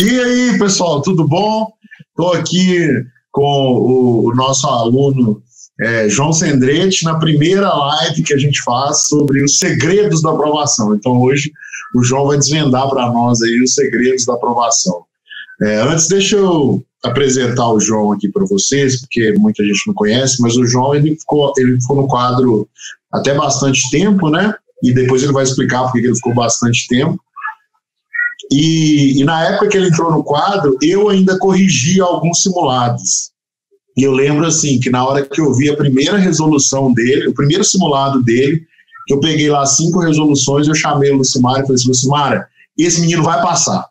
E aí, pessoal, tudo bom? Estou aqui com o, o nosso aluno é, João Sendrete na primeira live que a gente faz sobre os segredos da aprovação. Então, hoje, o João vai desvendar para nós aí os segredos da aprovação. É, antes, deixa eu apresentar o João aqui para vocês, porque muita gente não conhece, mas o João ele ficou, ele ficou no quadro até bastante tempo, né? E depois ele vai explicar porque ele ficou bastante tempo. E, e, na época que ele entrou no quadro, eu ainda corrigi alguns simulados. E eu lembro assim que na hora que eu vi a primeira resolução dele, o primeiro simulado dele, que eu peguei lá cinco resoluções, eu chamei o Lucimara e falei assim, Lucimara, esse menino vai passar.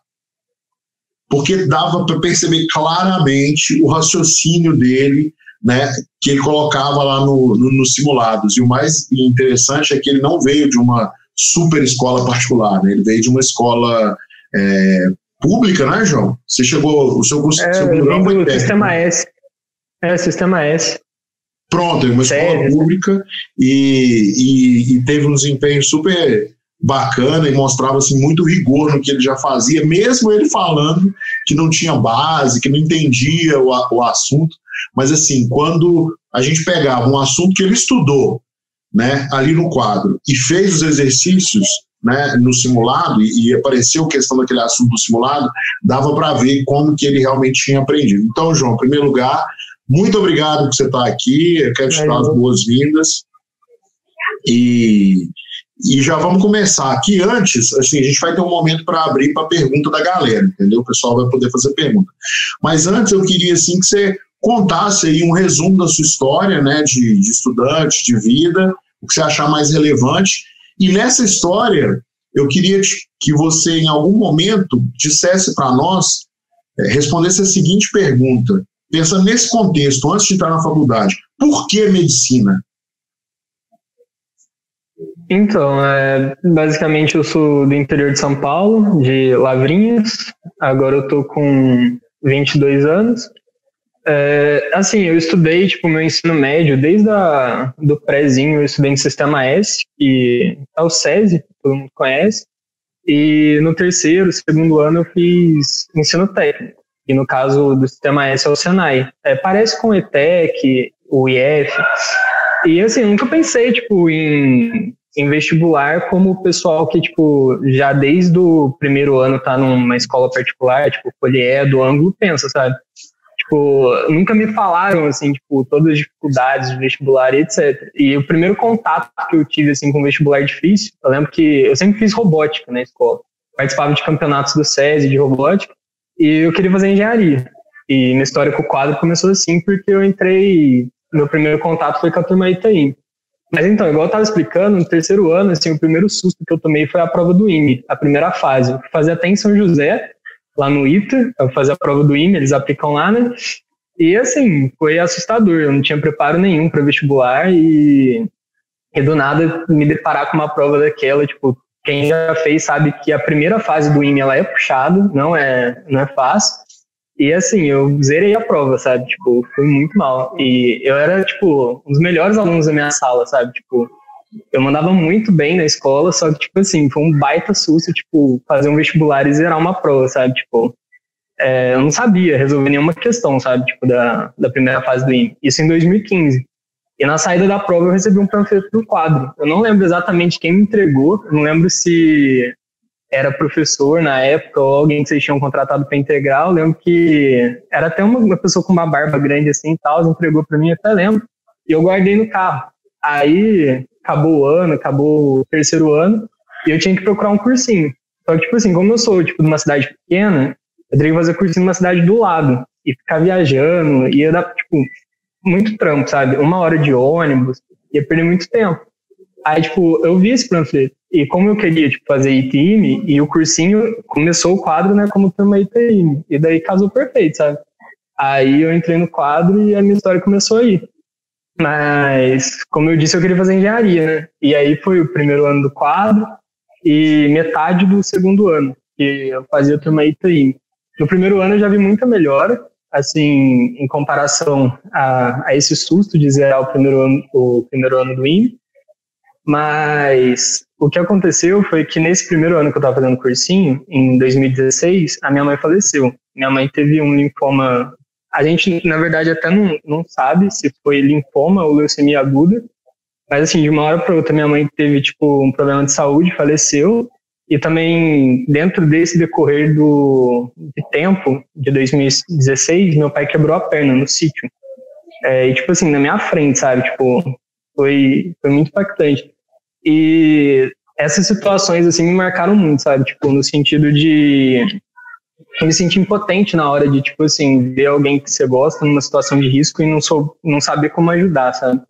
Porque dava para perceber claramente o raciocínio dele, né, que ele colocava lá no, no, nos simulados. E o mais interessante é que ele não veio de uma super escola particular, né, ele veio de uma escola é, pública, né, João? Você chegou, o seu curso é, seu foi do Sistema S. É, Sistema S. Pronto, uma escola pública e, e, e, teve um desempenho super bacana e mostrava assim, muito rigor no que ele já fazia, mesmo ele falando que não tinha base, que não entendia o, o assunto. Mas assim, quando a gente pegava um assunto que ele estudou, né, ali no quadro e fez os exercícios, né, no simulado e, e apareceu a questão daquele assunto do simulado, dava para ver como que ele realmente tinha aprendido. Então, João, em primeiro lugar, muito obrigado por você estar aqui. Eu quero te dar as boas-vindas. E, e já vamos começar. Aqui antes, assim, a gente vai ter um momento para abrir para a pergunta da galera, entendeu? O pessoal vai poder fazer pergunta. Mas antes eu queria assim que você contasse aí um resumo da sua história, né, de, de estudante, de vida, o que você achar mais relevante. E nessa história, eu queria que você, em algum momento, dissesse para nós, é, respondesse a seguinte pergunta: pensando nesse contexto, antes de entrar na faculdade, por que medicina? Então, é, basicamente eu sou do interior de São Paulo, de Lavrinhas. Agora eu tô com 22 anos. É, assim, eu estudei, tipo, meu ensino médio, desde a, do prézinho eu estudei no Sistema S, que é o SESI, todo mundo conhece. E no terceiro, segundo ano eu fiz ensino técnico e no caso do sistema S é o Senai. É, parece com o ETEC, o IF, e assim, nunca pensei, tipo, em, em vestibular como o pessoal que, tipo, já desde o primeiro ano tá numa escola particular, tipo, Polié, do ângulo, pensa, sabe? Tipo, nunca me falaram, assim, tipo, todas as dificuldades de vestibular e etc. E o primeiro contato que eu tive, assim, com vestibular difícil, eu lembro que eu sempre fiz robótica na escola. Participava de campeonatos do SESI de robótica. E eu queria fazer engenharia. E minha história com o quadro começou assim, porque eu entrei. Meu primeiro contato foi com a turma Itaim. Mas então, igual eu estava explicando, no terceiro ano, assim, o primeiro susto que eu tomei foi a prova do IME, a primeira fase. Eu fazia até em São José, lá no ITA, fazia a prova do IME, eles aplicam lá, né? E assim, foi assustador, eu não tinha preparo nenhum para vestibular e, e do nada me deparar com uma prova daquela, tipo, quem já fez sabe que a primeira fase do IME ela é puxada, não é, não é fácil. E assim, eu zerei a prova, sabe? Tipo, fui muito mal. E eu era, tipo, um dos melhores alunos da minha sala, sabe? Tipo, eu mandava muito bem na escola, só que, tipo assim, foi um baita susto, tipo, fazer um vestibular e zerar uma prova, sabe? Tipo, é, eu não sabia resolver nenhuma questão, sabe? Tipo, da, da primeira fase do IME. Isso em 2015. E na saída da prova eu recebi um panfleto do quadro. Eu não lembro exatamente quem me entregou, não lembro se era professor na época ou alguém que vocês tinham contratado para integrar. Eu lembro que era até uma, pessoa com uma barba grande assim e tal, entregou para mim, até lembro. E eu guardei no carro. Aí acabou o ano, acabou o terceiro ano, e eu tinha que procurar um cursinho. Só que, tipo assim, como eu sou tipo, de uma cidade pequena, eu teria que fazer cursinho numa cidade do lado. E ficar viajando, ia dar, tipo, muito trampo, sabe? Uma hora de ônibus, ia perder muito tempo. Aí, tipo, eu vi esse panfleto. E como eu queria, tipo, fazer ITM, e o cursinho começou o quadro, né, como turma ITM. E daí casou perfeito, sabe? Aí eu entrei no quadro e a minha história começou aí. Mas, como eu disse, eu queria fazer engenharia, né? E aí foi o primeiro ano do quadro e metade do segundo ano, que eu fazia turma ITM. No primeiro ano eu já vi muita melhora, assim, em comparação a, a esse susto de zerar o primeiro ano, o primeiro ano do INE, mas o que aconteceu foi que nesse primeiro ano que eu estava fazendo cursinho, em 2016, a minha mãe faleceu. Minha mãe teve um linfoma. A gente, na verdade, até não, não sabe se foi linfoma ou leucemia aguda, mas assim, de uma hora para outra, minha mãe teve tipo um problema de saúde, faleceu. E também, dentro desse decorrer do de tempo, de 2016, meu pai quebrou a perna no sítio. É, e, tipo assim, na minha frente, sabe? Tipo, foi, foi muito impactante. E essas situações, assim, me marcaram muito, sabe? Tipo, no sentido de me sentir impotente na hora de, tipo assim, ver alguém que você gosta numa situação de risco e não, sou, não saber como ajudar, sabe?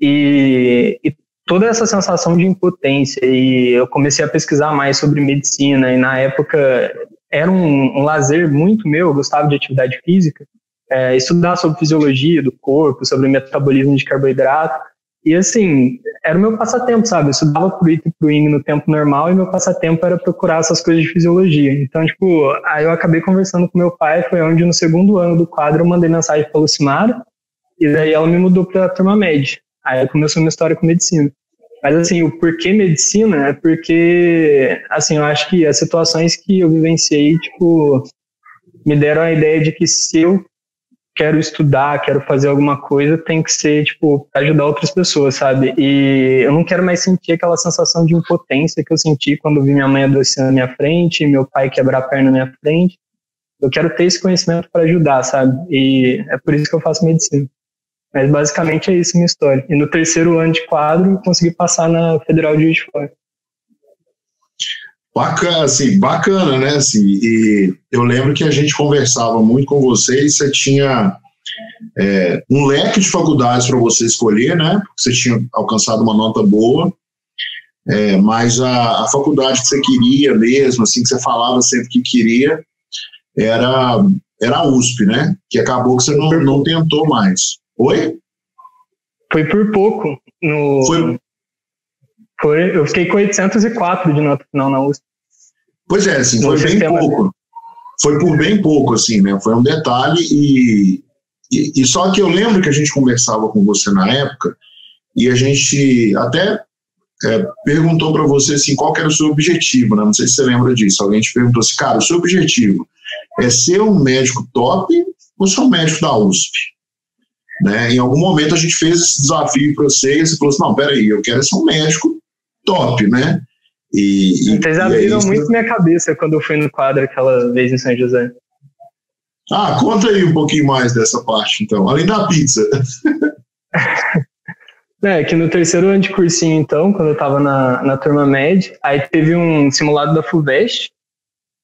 E, e toda essa sensação de impotência e eu comecei a pesquisar mais sobre medicina e na época era um, um lazer muito meu, eu gostava de atividade física, é, estudar sobre fisiologia do corpo, sobre metabolismo de carboidrato e assim, era o meu passatempo, sabe? Eu estudava pro IT e pro ING no tempo normal e meu passatempo era procurar essas coisas de fisiologia. Então, tipo, aí eu acabei conversando com meu pai, foi onde no segundo ano do quadro eu mandei mensagem pra Lucimara e daí ela me mudou pra turma média. Aí começou minha história com medicina. Mas assim, o porquê medicina é porque, assim, eu acho que as situações que eu vivenciei, tipo, me deram a ideia de que se eu quero estudar, quero fazer alguma coisa, tem que ser, tipo, ajudar outras pessoas, sabe? E eu não quero mais sentir aquela sensação de impotência que eu senti quando vi minha mãe adoecendo na minha frente, meu pai quebrar a perna na minha frente. Eu quero ter esse conhecimento para ajudar, sabe? E é por isso que eu faço medicina. Mas basicamente é isso minha história. E no terceiro ano de quadro, consegui passar na Federal de Juiz de Fora. Bacana, assim, bacana, né? Assim, e eu lembro que a gente conversava muito com você e você tinha é, um leque de faculdades para você escolher, né? Porque você tinha alcançado uma nota boa, é, mas a, a, faculdade que você queria mesmo, assim, que você falava sempre que queria, era, era a USP, né? Que acabou que você não, não tentou mais. Oi? Foi por pouco. No... Foi... Foi, eu fiquei com 804 de nota final na USP. Pois é, assim, foi bem pouco. Foi por bem pouco, assim, né? Foi um detalhe e, e, e, só que eu lembro que a gente conversava com você na época e a gente até é, perguntou para você assim, qual era o seu objetivo, né? Não sei se você lembra disso. Alguém te perguntou assim, cara, o seu objetivo é ser um médico top ou ser um médico da USP? Né? Em algum momento a gente fez esse desafio para você e você falou assim, não, peraí, eu quero ser um médico top, né? E, e Vocês abriram é muito minha cabeça quando eu fui no quadro aquela vez em São José. Ah, conta aí um pouquinho mais dessa parte, então, além da pizza. é, que no terceiro ano de cursinho, então, quando eu tava na, na turma média, aí teve um simulado da FUVEST,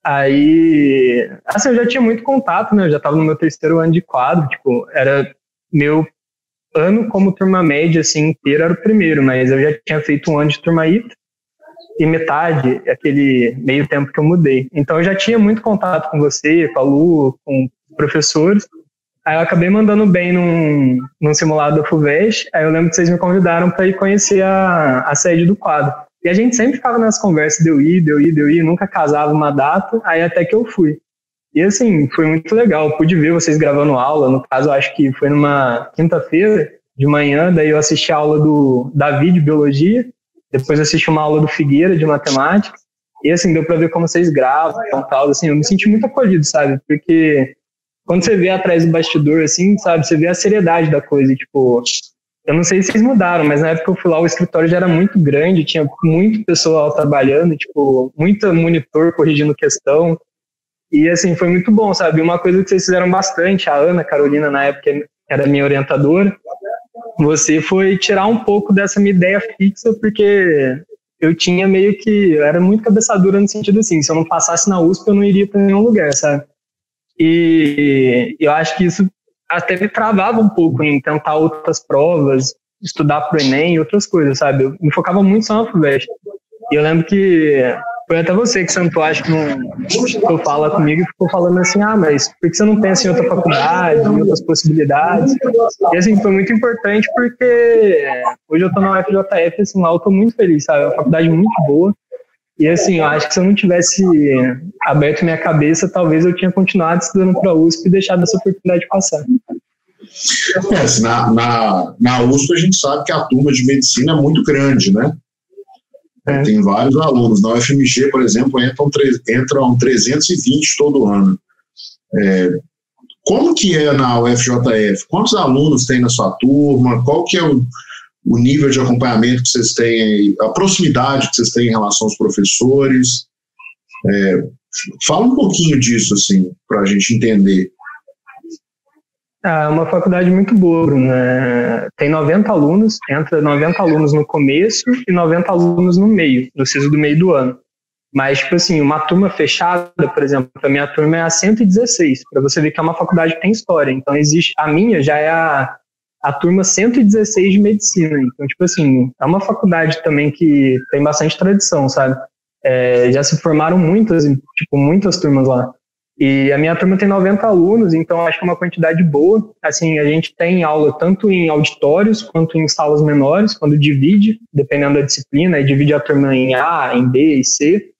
aí, assim, eu já tinha muito contato, né, eu já tava no meu terceiro ano de quadro, tipo, era meu ano como turma média, assim, inteiro era o primeiro, mas eu já tinha feito um ano de turma ITA e metade, aquele meio tempo que eu mudei. Então eu já tinha muito contato com você, com a Lu, com professores. Aí eu acabei mandando bem num, num simulado da FUVEST, aí eu lembro que vocês me convidaram para ir conhecer a, a sede do quadro. E a gente sempre ficava nas conversas de eu ir, de eu ir, de eu ir, nunca casava uma data, aí até que eu fui. E assim, foi muito legal. Pude ver vocês gravando aula. No caso, acho que foi numa quinta-feira de manhã. Daí eu assisti a aula do Davi de biologia. Depois assisti uma aula do Figueira de matemática. E assim, deu para ver como vocês gravam e tal. Assim, eu me senti muito acolhido, sabe? Porque quando você vê atrás do bastidor, assim, sabe? Você vê a seriedade da coisa. Tipo, eu não sei se vocês mudaram, mas na época eu fui lá, o escritório já era muito grande, tinha muito pessoal trabalhando, tipo, muito monitor corrigindo questão. E assim, foi muito bom, sabe? Uma coisa que vocês fizeram bastante, a Ana Carolina, na época, era minha orientadora, você foi tirar um pouco dessa minha ideia fixa, porque eu tinha meio que. Eu era muito cabeçadura no sentido assim, se eu não passasse na USP, eu não iria para nenhum lugar, sabe? E eu acho que isso até me travava um pouco em tentar outras provas, estudar para o Enem outras coisas, sabe? Eu me focava muito só na FUVEST. E eu lembro que foi até você que sentou, acho que não fala comigo e ficou falando assim, ah, mas por que você não pensa em outra faculdade, em outras possibilidades? E assim, foi muito importante porque hoje eu tô na UFJF, assim, lá eu tô muito feliz, sabe? É uma faculdade muito boa. E assim, eu acho que se eu não tivesse aberto minha cabeça, talvez eu tinha continuado estudando para a USP e deixado essa oportunidade passar. É, assim, na, na, na USP a gente sabe que a turma de medicina é muito grande, né? É. Tem vários alunos. Na UFMG, por exemplo, entram, entram 320 todo ano. É, como que é na UFJF? Quantos alunos tem na sua turma? Qual que é o, o nível de acompanhamento que vocês têm, a proximidade que vocês têm em relação aos professores? É, fala um pouquinho disso, assim, para a gente entender. É uma faculdade muito boa, Bruno. É, tem 90 alunos, entra 90 alunos no começo e 90 alunos no meio, no CISO do meio do ano. Mas, tipo assim, uma turma fechada, por exemplo, a minha turma é a 116, para você ver que é uma faculdade que tem história. Então, existe. A minha já é a, a turma 116 de medicina. Então, tipo assim, é uma faculdade também que tem bastante tradição, sabe? É, já se formaram muitas, tipo, muitas turmas lá. E a minha turma tem 90 alunos, então acho que é uma quantidade boa. Assim, a gente tem aula tanto em auditórios quanto em salas menores, quando divide, dependendo da disciplina, e divide a turma em A, em B e C.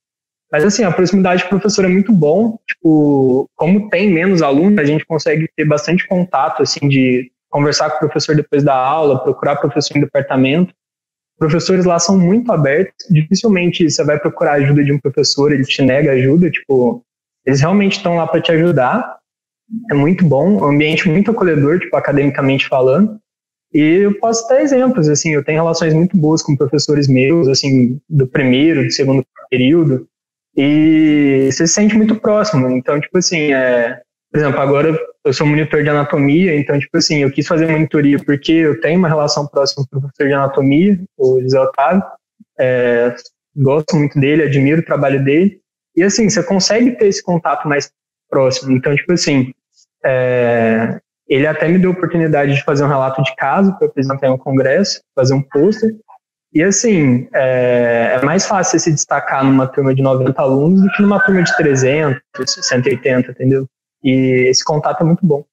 Mas assim, a proximidade com o professor é muito bom. Tipo, como tem menos alunos, a gente consegue ter bastante contato, assim, de conversar com o professor depois da aula, procurar professor em departamento. Professores lá são muito abertos. Dificilmente você vai procurar ajuda de um professor, ele te nega ajuda. Tipo, eles realmente estão lá para te ajudar. É muito bom, um ambiente muito acolhedor, tipo, academicamente falando. E eu posso dar exemplos, assim, eu tenho relações muito boas com professores meus, assim, do primeiro, do segundo período, e você se sente muito próximo. Então, tipo assim, é, por exemplo, agora eu sou monitor de anatomia, então, tipo assim, eu quis fazer monitoria porque eu tenho uma relação próxima com o professor de anatomia, o José Otávio, é, gosto muito dele, admiro o trabalho dele, e assim, você consegue ter esse contato mais próximo. Então, tipo assim, é, ele até me deu a oportunidade de fazer um relato de caso para apresentar em um congresso, fazer um pôster, e assim, é, é, mais fácil se destacar numa turma de 90 alunos do que numa turma de 300, 180, entendeu? E esse contato é muito bom.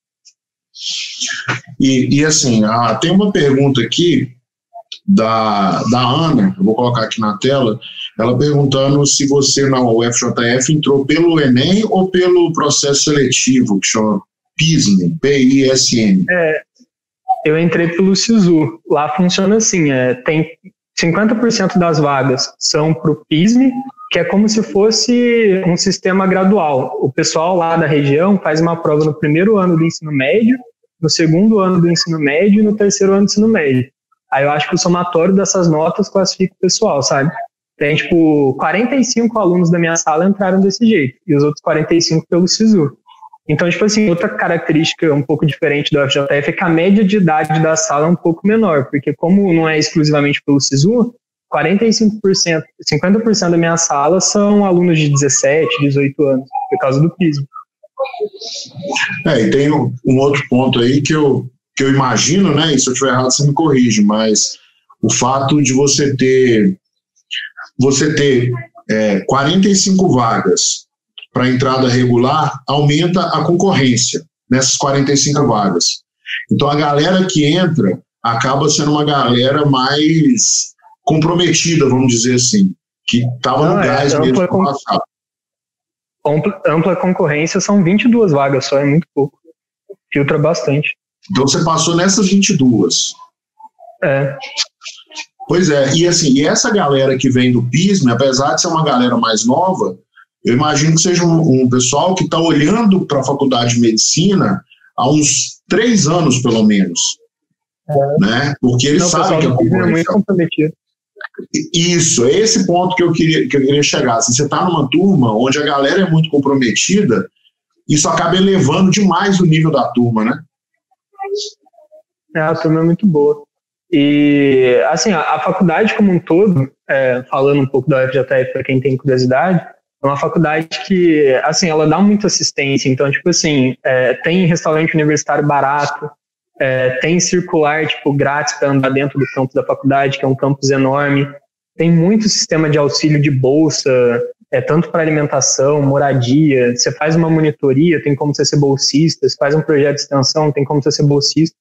E, e assim, ah, tem uma pergunta aqui da, da Ana, eu vou colocar aqui na tela, ela perguntando se você na UFJF entrou pelo Enem ou pelo processo seletivo, que chama PISM, P-I-S-M. É, eu entrei pelo SISU. Lá funciona assim, é, tem 50% das vagas são para o PISM, que é como se fosse um sistema gradual. O pessoal lá da região faz uma prova no primeiro ano do ensino médio, no segundo ano do ensino médio e no terceiro ano do ensino médio. Aí eu acho que o somatório dessas notas classifica o pessoal, sabe? Tem, tipo, 45 alunos da minha sala entraram desse jeito, e os outros 45 pelo SISU. Então, tipo assim, outra característica um pouco diferente do FJF é que a média de idade da sala é um pouco menor, porque como não é exclusivamente pelo SISU, 45%, 50% da minha sala são alunos de 17, 18 anos, por causa do PISM. É, e tem um, um, outro ponto aí que eu, que eu imagino, né, e se eu estiver errado você me corrige, mas o fato de você ter você ter é, 45 vagas para entrada regular, aumenta a concorrência nessas 45 vagas. Então a galera que entra acaba sendo uma galera mais comprometida, vamos dizer assim, que estava no é, gás é, mesmo com... Ampla, ampla concorrência são 22 vagas só, é muito pouco. Filtra bastante. Então você passou nessas 22. É. Pois é, e assim, e essa galera que vem do PISM, apesar de ser uma galera mais nova, eu imagino que seja um, um pessoal que está olhando para a faculdade de medicina há uns três anos, pelo menos. É. Né? Porque eles Não, sabem que a concorrência... É muito comprometido. Isso, é esse ponto que eu queria, que eu queria chegar. Se você está numa turma onde a galera é muito comprometida, isso acaba elevando demais o nível da turma, né? É, a turma é muito boa. E, assim, a, a faculdade como um todo, é, falando um pouco da UFJF para quem tem curiosidade, é uma faculdade que, assim, ela dá muita assistência. Então, tipo assim, é, tem restaurante universitário barato, é, tem circular, tipo, grátis para andar dentro do campus da faculdade, que é um campus enorme. Tem muito sistema de auxílio de bolsa, é, tanto para alimentação, moradia. Você faz uma monitoria, tem como você ser bolsista. Você faz um projeto de extensão, tem como você ser bolsista.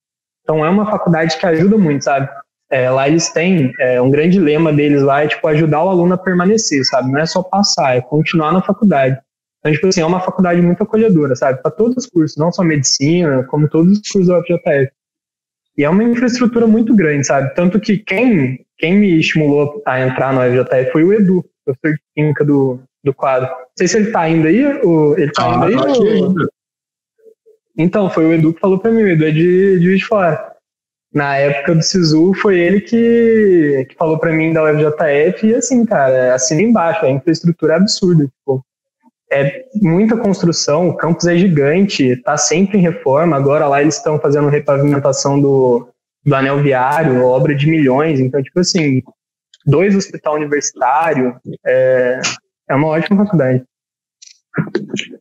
Então, é uma faculdade que ajuda muito, sabe? É, lá eles têm é, um grande lema deles lá é tipo ajudar o aluno a permanecer, sabe? Não é só passar, é continuar na faculdade. Então, tipo assim, é uma faculdade muito acolhedora, sabe? Para todos os cursos, não só medicina, como todos os cursos da UFJF. E é uma infraestrutura muito grande, sabe? Tanto que quem, quem me estimulou a entrar no FJF foi o Edu, professor de química do, do quadro. Não sei se ele tá ainda aí, ou ele tá ah, ainda aí. Tá ou... Então, foi o Edu que falou para mim, o Edu é de, de Fora. Na época do SISU, foi ele que, que falou para mim da UFJF, e assim, cara, assina embaixo, a infraestrutura é absurda, tipo, é muita construção, o campus é gigante, está sempre em reforma, agora lá eles estão fazendo repavimentação do, do anel viário, obra de milhões, então, tipo assim, dois hospital universitário, é, é uma ótima faculdade.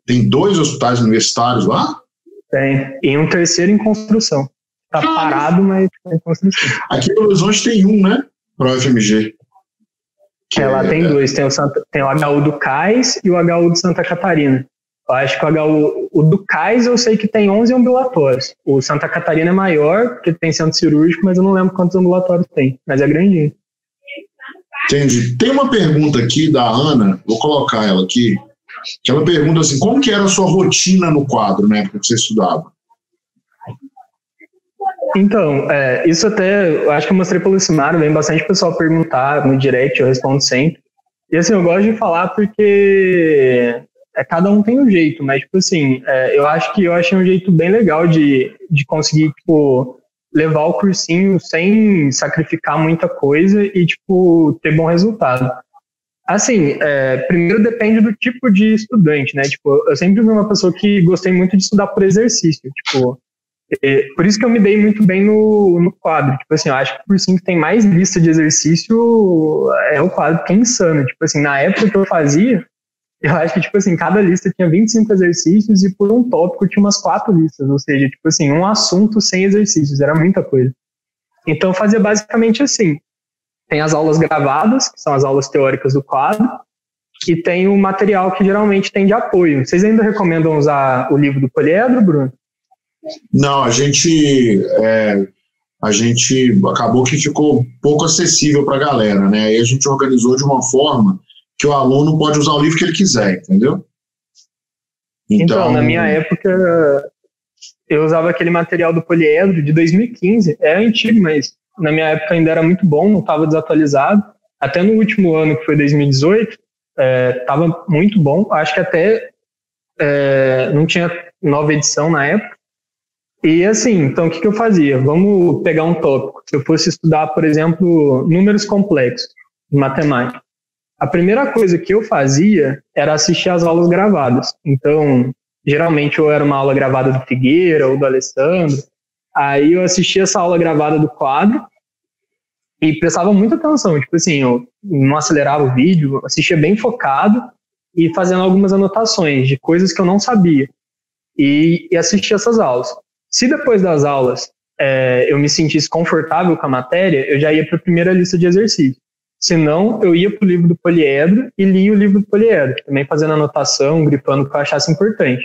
Tem dois hospitais universitários lá? Tem. E um terceiro em construção. Tá parado, mas tá em construção. Aqui no Horizonte tem um, né? Pro FMG. É, lá tem dois. Tem o, Santa, tem o HU do Cais e o HU de Santa Catarina. Eu acho que o HU o do Cais eu sei que tem 11 ambulatórios. O Santa Catarina é maior, porque tem centro cirúrgico, mas eu não lembro quantos ambulatórios tem. Mas é grandinho. Entendi. Tem uma pergunta aqui da Ana, vou colocar ela aqui, que ela pergunta assim, como que era a sua rotina no quadro, na época que você estudava? Então, é, isso até, eu acho que eu mostrei pelo Simário, vem bastante pessoal perguntar no direct, eu respondo sempre. E assim, eu gosto de falar porque é, cada um tem um jeito, mas, tipo assim, é, eu acho que eu achei um jeito bem legal de, de conseguir, tipo, levar o cursinho sem sacrificar muita coisa e, tipo, ter bom resultado. Assim, é, primeiro depende do tipo de estudante, né? Tipo, eu sempre fui uma pessoa que gostei muito de estudar por exercício. Tipo, é, por isso que eu me dei muito bem no, no quadro. Tipo assim, eu acho que o cursinho que tem mais lista de exercício é o quadro, que é insano. Tipo assim, na época que eu fazia, eu acho que, tipo assim, cada lista tinha 25 exercícios e por um tópico tinha umas quatro listas. Ou seja, tipo assim, um assunto sem exercícios. Era muita coisa. Então, eu fazia basicamente assim. Tem as aulas gravadas, que são as aulas teóricas do quadro, e tem o material que geralmente tem de apoio. Vocês ainda recomendam usar o livro do Poliedro, Bruno? Não, a gente é, a gente acabou que ficou pouco acessível para a galera, né? Aí a gente organizou de uma forma que o aluno pode usar o livro que ele quiser, entendeu? Então, então na minha época eu usava aquele material do poliedro de 2015, é antigo, mas na minha época ainda era muito bom, não estava desatualizado. Até no último ano, que foi 2018, estava é, muito bom. Acho que até é, não tinha nova edição na época. E assim, então o que, que eu fazia? Vamos pegar um tópico. Se eu fosse estudar, por exemplo, números complexos de matemática, a primeira coisa que eu fazia era assistir às aulas gravadas. Então, geralmente ou era uma aula gravada do Figueira ou do Alessandro. Aí eu assistia essa aula gravada do quadro e prestava muita atenção. Tipo assim, eu não acelerava o vídeo, assistia bem focado e fazendo algumas anotações de coisas que eu não sabia. E, e assistia essas aulas. Se depois das aulas é, eu me sentisse confortável com a matéria, eu já ia para a primeira lista de exercícios. Se não, eu ia para o livro do poliedro e lia o livro do poliedro, também fazendo anotação, gripando o que eu achasse importante.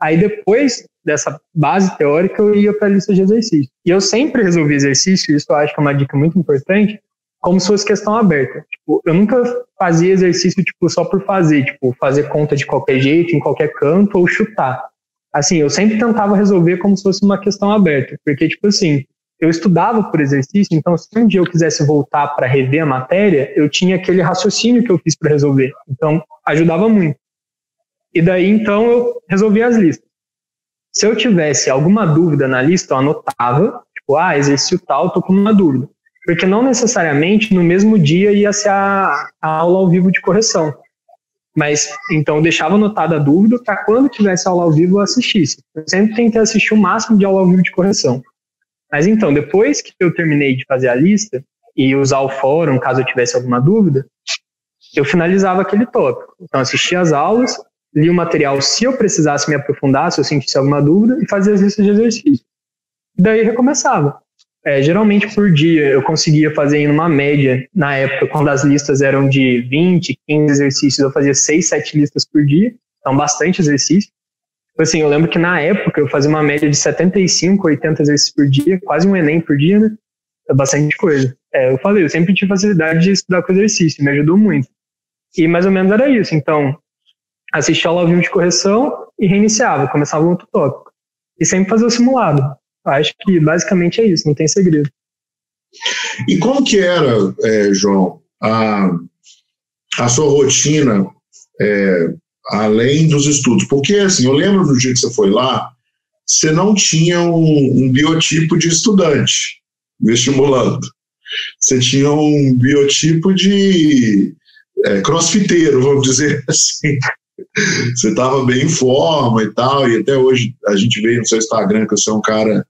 Aí depois dessa base teórica, eu ia para a lista de exercícios. E eu sempre resolvi exercício, isso eu acho que é uma dica muito importante, como se fosse questão aberta. Tipo, eu nunca fazia exercício tipo só por fazer, tipo, fazer conta de qualquer jeito, em qualquer canto ou chutar. Assim, eu sempre tentava resolver como se fosse uma questão aberta, porque tipo assim, eu estudava por exercício, então se um dia eu quisesse voltar para rever a matéria, eu tinha aquele raciocínio que eu fiz para resolver. Então, ajudava muito. E daí, então, eu resolvi as listas. Se eu tivesse alguma dúvida na lista, eu anotava, tipo, ah, exercício tal, tô com uma dúvida. Porque não necessariamente no mesmo dia ia ser a, a aula ao vivo de correção. Mas, então, eu deixava anotada a dúvida para quando tivesse aula ao vivo eu assistisse. Eu sempre tentei assistir o máximo de aula ao vivo de correção. Mas então, depois que eu terminei de fazer a lista e usar o fórum, caso eu tivesse alguma dúvida, eu finalizava aquele tópico. Então, assistia as aulas, lia o material se eu precisasse me aprofundar, se eu sentisse alguma dúvida, e fazia as listas de exercício. Daí recomeçava. É, geralmente por dia eu conseguia fazer em uma média, na época, quando as listas eram de 20, 15 exercícios, eu fazia 6, 7 listas por dia, então bastante exercício. Assim, eu lembro que na época eu fazia uma média de 75, 80 exercícios por dia, quase um Enem por dia, né? É bastante coisa. É, eu falei, eu sempre tive facilidade de estudar com exercício, me ajudou muito. E mais ou menos era isso. Então, assistia aula ao vivo de correção e reiniciava, começava um outro tópico. E sempre fazia o simulado. Acho que basicamente é isso, não tem segredo. E como que era, é, João, a, a sua rotina é, além dos estudos? Porque, assim, eu lembro do dia que você foi lá, você não tinha um, um biotipo de estudante vestibulando. Você tinha um biotipo de é, crossfiteiro, vamos dizer assim. Você estava bem em forma e tal, e até hoje a gente vê no seu Instagram que você é um cara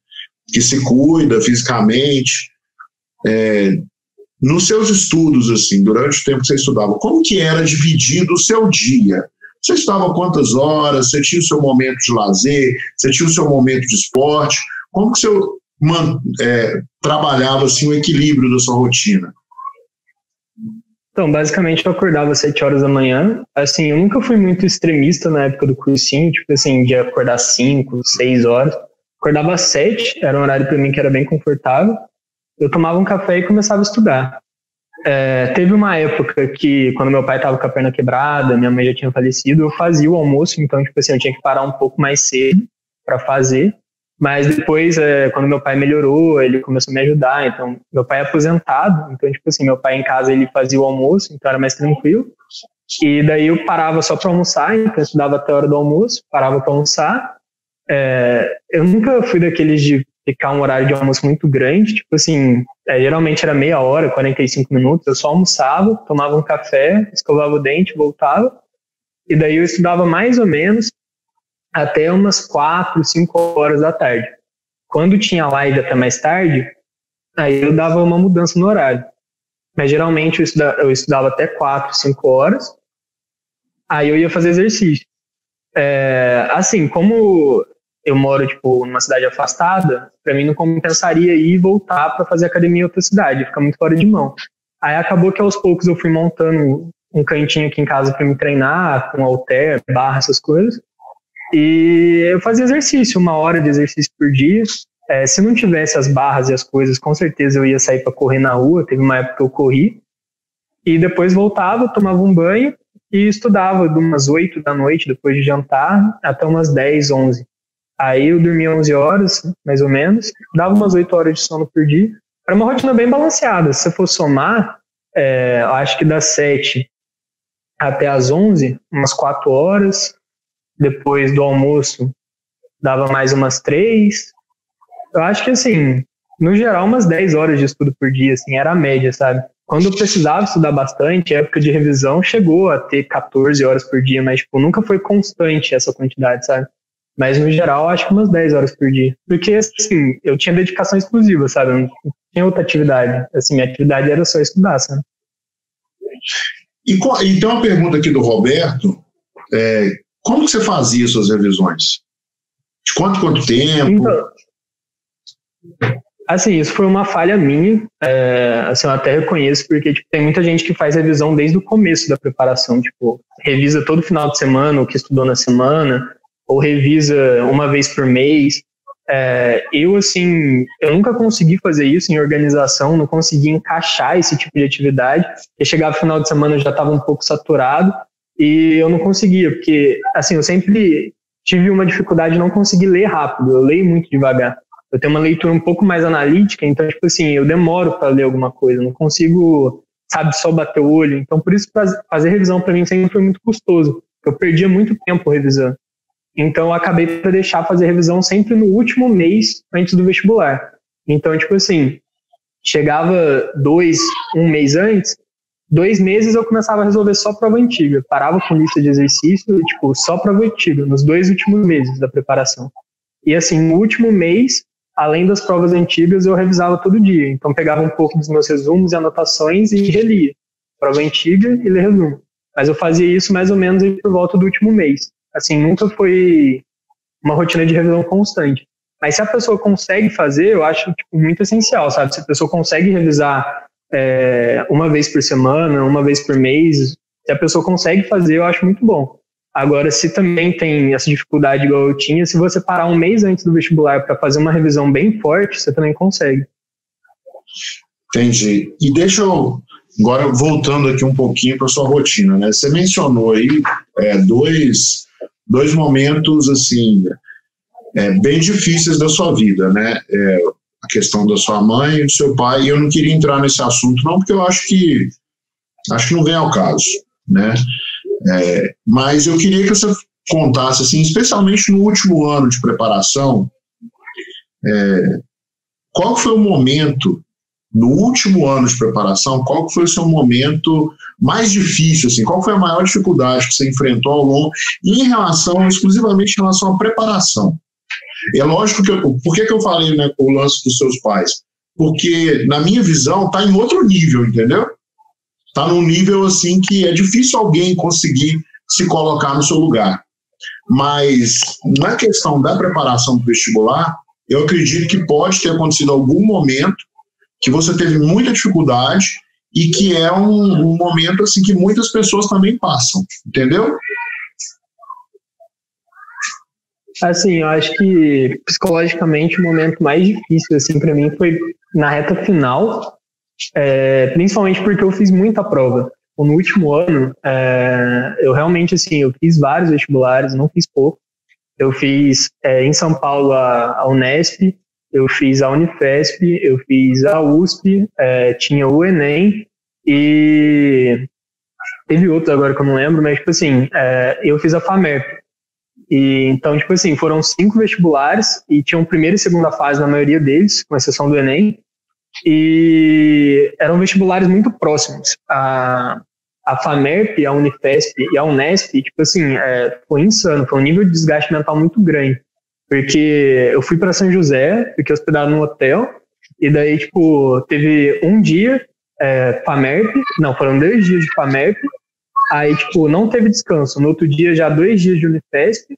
que se cuida fisicamente. É, nos seus estudos, assim, durante o tempo que você estudava, como que era dividido o seu dia? Você estava quantas horas? Você tinha o seu momento de lazer? Você tinha o seu momento de esporte? Como que você é, trabalhava assim, o equilíbrio da sua rotina? Então, basicamente, eu acordava às 7 horas da manhã. Assim, eu nunca fui muito extremista na época do cursinho, tipo assim, de acordar 5, 6 horas. Acordava às 7, era um horário para mim que era bem confortável. Eu tomava um café e começava a estudar. É, teve uma época que, quando meu pai estava com a perna quebrada, minha mãe já tinha falecido, eu fazia o almoço, então, tipo assim, eu tinha que parar um pouco mais cedo para fazer. Mas depois, é, quando meu pai melhorou, ele começou a me ajudar. Então, meu pai é aposentado, então, tipo assim, meu pai em casa ele fazia o almoço, então era mais tranquilo. E daí eu parava só para almoçar, então eu estudava até a hora do almoço, parava para almoçar. É, eu nunca fui daqueles de ficar um horário de almoço muito grande, tipo assim, é, geralmente era meia hora, 45 minutos, eu só almoçava, tomava um café, escovava o dente, voltava, e daí eu estudava mais ou menos até umas 4, 5 horas da tarde. Quando tinha live até mais tarde, aí eu dava uma mudança no horário. Mas geralmente eu estudava, eu estudava até 4, 5 horas, aí eu ia fazer exercício. É, assim, como eu moro, tipo, numa cidade afastada, para mim não compensaria ir voltar para fazer academia em outra cidade, fica muito fora de mão. Aí acabou que aos poucos eu fui montando um cantinho aqui em casa para me treinar, com halter, barra, essas coisas. E eu fazia exercício, uma hora de exercício por dia. É, se não tivesse as barras e as coisas, com certeza eu ia sair para correr na rua. Teve uma época que eu corri. E depois voltava, tomava um banho e estudava de umas 8 da noite, depois de jantar, até umas 10, 11. Aí eu dormia 11 horas, mais ou menos, dava umas 8 horas de sono por dia. Era uma rotina bem balanceada. Se você for somar, é, acho que das 7 até as 11, umas 4 horas. Depois do almoço, dava mais umas 3. Eu acho que, assim, no geral, umas 10 horas de estudo por dia, assim, era a média, sabe? Quando eu precisava estudar bastante, época de revisão chegou a ter 14 horas por dia, mas, tipo, nunca foi constante essa quantidade, sabe? Mas no geral, acho que umas 10 horas por dia. Porque, assim, eu tinha dedicação exclusiva, sabe? Eu não tinha outra atividade. Assim, minha atividade era só estudar, sabe? E, e tem uma pergunta aqui do Roberto. É, como que você fazia suas revisões? De quanto, quanto tempo? Então, assim, isso foi uma falha minha. É, assim, eu até reconheço, porque tipo, tem muita gente que faz revisão desde o começo da preparação. Tipo, revisa todo final de semana o que estudou na semana ou revisa uma vez por mês. É, eu, assim, eu nunca consegui fazer isso em organização, não consegui encaixar esse tipo de atividade. Eu chegava no final de semana, eu já estava um pouco saturado e eu não conseguia, porque, assim, eu sempre tive uma dificuldade de não conseguir ler rápido, eu leio muito devagar. Eu tenho uma leitura um pouco mais analítica, então, tipo assim, eu demoro para ler alguma coisa, não consigo, sabe, só bater o olho. Então, por isso, fazer revisão para mim sempre foi muito custoso. Eu perdia muito tempo revisando. Então, eu acabei para deixar fazer revisão sempre no último mês antes do vestibular. Então, tipo assim, chegava dois, um mês antes, dois meses eu começava a resolver só prova antiga. Parava com lista de exercício, tipo, só prova antiga, nos dois últimos meses da preparação. E assim, no último mês, além das provas antigas, eu revisava todo dia. Então, pegava um pouco dos meus resumos e anotações e relia. Prova antiga e ler resumo. Mas eu fazia isso mais ou menos por volta do último mês assim, nunca foi uma rotina de revisão constante. Mas se a pessoa consegue fazer, eu acho tipo, muito essencial, sabe? Se a pessoa consegue revisar é, uma vez por semana, uma vez por mês, se a pessoa consegue fazer, eu acho muito bom. Agora, se também tem essa dificuldade igual eu tinha, se você parar um mês antes do vestibular para fazer uma revisão bem forte, você também consegue. Entendi. E deixa eu, agora voltando aqui um pouquinho para sua rotina, né? Você mencionou aí é, dois dois momentos assim é, bem difíceis da sua vida, né? É, a questão da sua mãe e do seu pai. E eu não queria entrar nesse assunto, não, porque eu acho que acho que não vem ao caso, né? É, mas eu queria que você contasse, assim, especialmente no último ano de preparação, é, qual foi o momento no último ano de preparação, qual foi o seu momento mais difícil, assim, qual foi a maior dificuldade que você enfrentou ao longo, em relação, exclusivamente em relação à preparação? É lógico que, eu, por que, que eu falei né, o lance dos seus pais? Porque, na minha visão, está em outro nível, entendeu? Está num nível, assim, que é difícil alguém conseguir se colocar no seu lugar. Mas, na questão da preparação do vestibular, eu acredito que pode ter acontecido algum momento que você teve muita dificuldade e que é um, um momento assim que muitas pessoas também passam, entendeu? Assim, eu acho que psicologicamente o momento mais difícil assim para mim foi na reta final, é, principalmente porque eu fiz muita prova. No último ano, é, eu realmente assim, eu fiz vários vestibulares, não fiz pouco. Eu fiz é, em São Paulo a, a Unesp, eu fiz a Unifesp, eu fiz a USP, é, tinha o Enem e teve outro agora que eu não lembro, mas tipo assim, é, eu fiz a FAMERP. E, então, tipo assim, foram cinco vestibulares e tinham primeira e segunda fase na maioria deles, com exceção do Enem. E eram vestibulares muito próximos. A, a FAMERP, a Unifesp e a Unesp, tipo assim, é, foi insano, foi um nível de desgaste mental muito grande. Porque eu fui para São José, fiquei hospedado no hotel, e daí, tipo, teve um dia é, FAMERP, não, foram dois dias de FAMERP, aí, tipo, não teve descanso. No outro dia, já dois dias de Unifesp,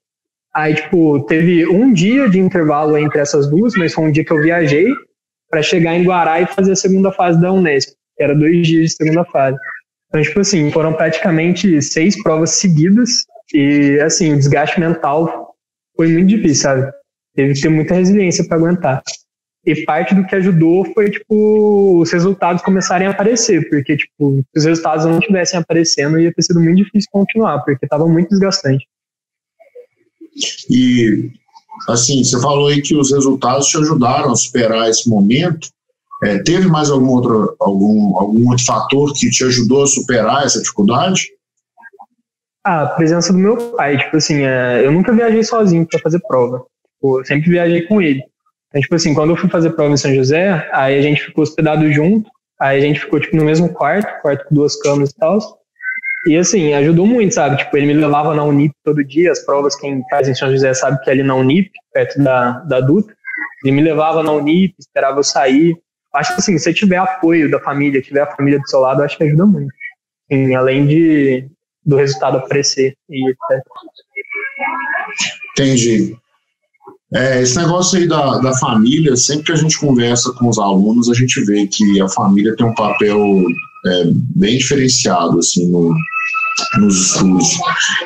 aí, tipo, teve um dia de intervalo entre essas duas, mas foi um dia que eu viajei para chegar em Guará e fazer a segunda fase da Unesp, que era dois dias de segunda fase. Então, tipo assim, foram praticamente seis provas seguidas, e, assim, o desgaste mental foi muito difícil, sabe? Teve que ter muita resiliência para aguentar. E parte do que ajudou foi, tipo, os resultados começarem a aparecer, porque, tipo, se os resultados não estivessem aparecendo, ia ter sido muito difícil continuar, porque estava muito desgastante. E, assim, você falou aí que os resultados te ajudaram a superar esse momento. É, teve mais algum outro, algum, algum outro fator que te ajudou a superar essa dificuldade? a presença do meu pai, tipo assim, é, eu nunca viajei sozinho para fazer prova. Tipo, eu sempre viajei com ele. Então, tipo assim, quando eu fui fazer prova em São José, aí a gente ficou hospedado junto, aí a gente ficou, tipo, no mesmo quarto, quarto com duas camas e tal. E, assim, ajudou muito, sabe? Tipo, ele me levava na Unip todo dia, as provas, quem faz em São José sabe que é ali na Unip, perto da, da Dutra. Ele me levava na Unip, esperava eu sair. Acho que, assim, se tiver apoio da família, tiver a família do seu lado, acho que ajuda muito. Assim, além de, do resultado aparecer e etc. Entendi. É, esse negócio aí da, da família, sempre que a gente conversa com os alunos, a gente vê que a família tem um papel é, bem diferenciado assim, no, nos estudos.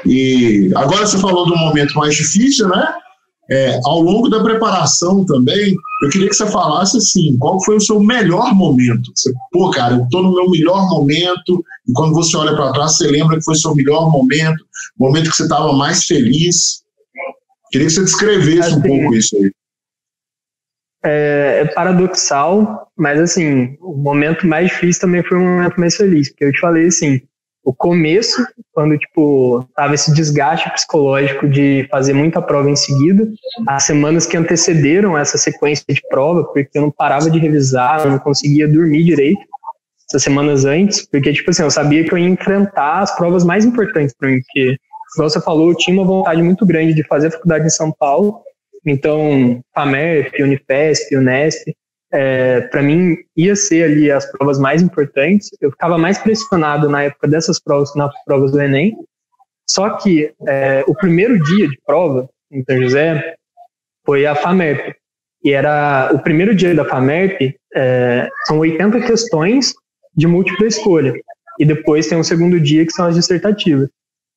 E agora você falou do momento mais difícil, né? É, ao longo da preparação também, eu queria que você falasse assim, qual foi o seu melhor momento? Você, pô, cara, eu estou no meu melhor momento, e quando você olha para trás, você lembra que foi o seu melhor momento, momento que você estava mais feliz. Queria que você descrevesse assim, um pouco isso aí. É, é, paradoxal, mas assim, o momento mais difícil também foi o momento mais feliz, porque eu te falei assim, o começo, quando, tipo, tava esse desgaste psicológico de fazer muita prova em seguida, as semanas que antecederam essa sequência de prova, porque eu não parava de revisar, eu não conseguia dormir direito essas semanas antes, porque, tipo assim, eu sabia que eu ia enfrentar as provas mais importantes para mim, porque, como você falou, eu tinha uma vontade muito grande de fazer faculdade em São Paulo, então, FAMERP, Unifesp, Unesp, é, para mim ia ser ali as provas mais importantes. Eu ficava mais pressionado na época dessas provas que nas provas do Enem. Só que é, o primeiro dia de prova em São José foi a FAMERP. E era o primeiro dia da FAMERP, é, são 80 questões de múltipla escolha. E depois tem um segundo dia que são as dissertativas.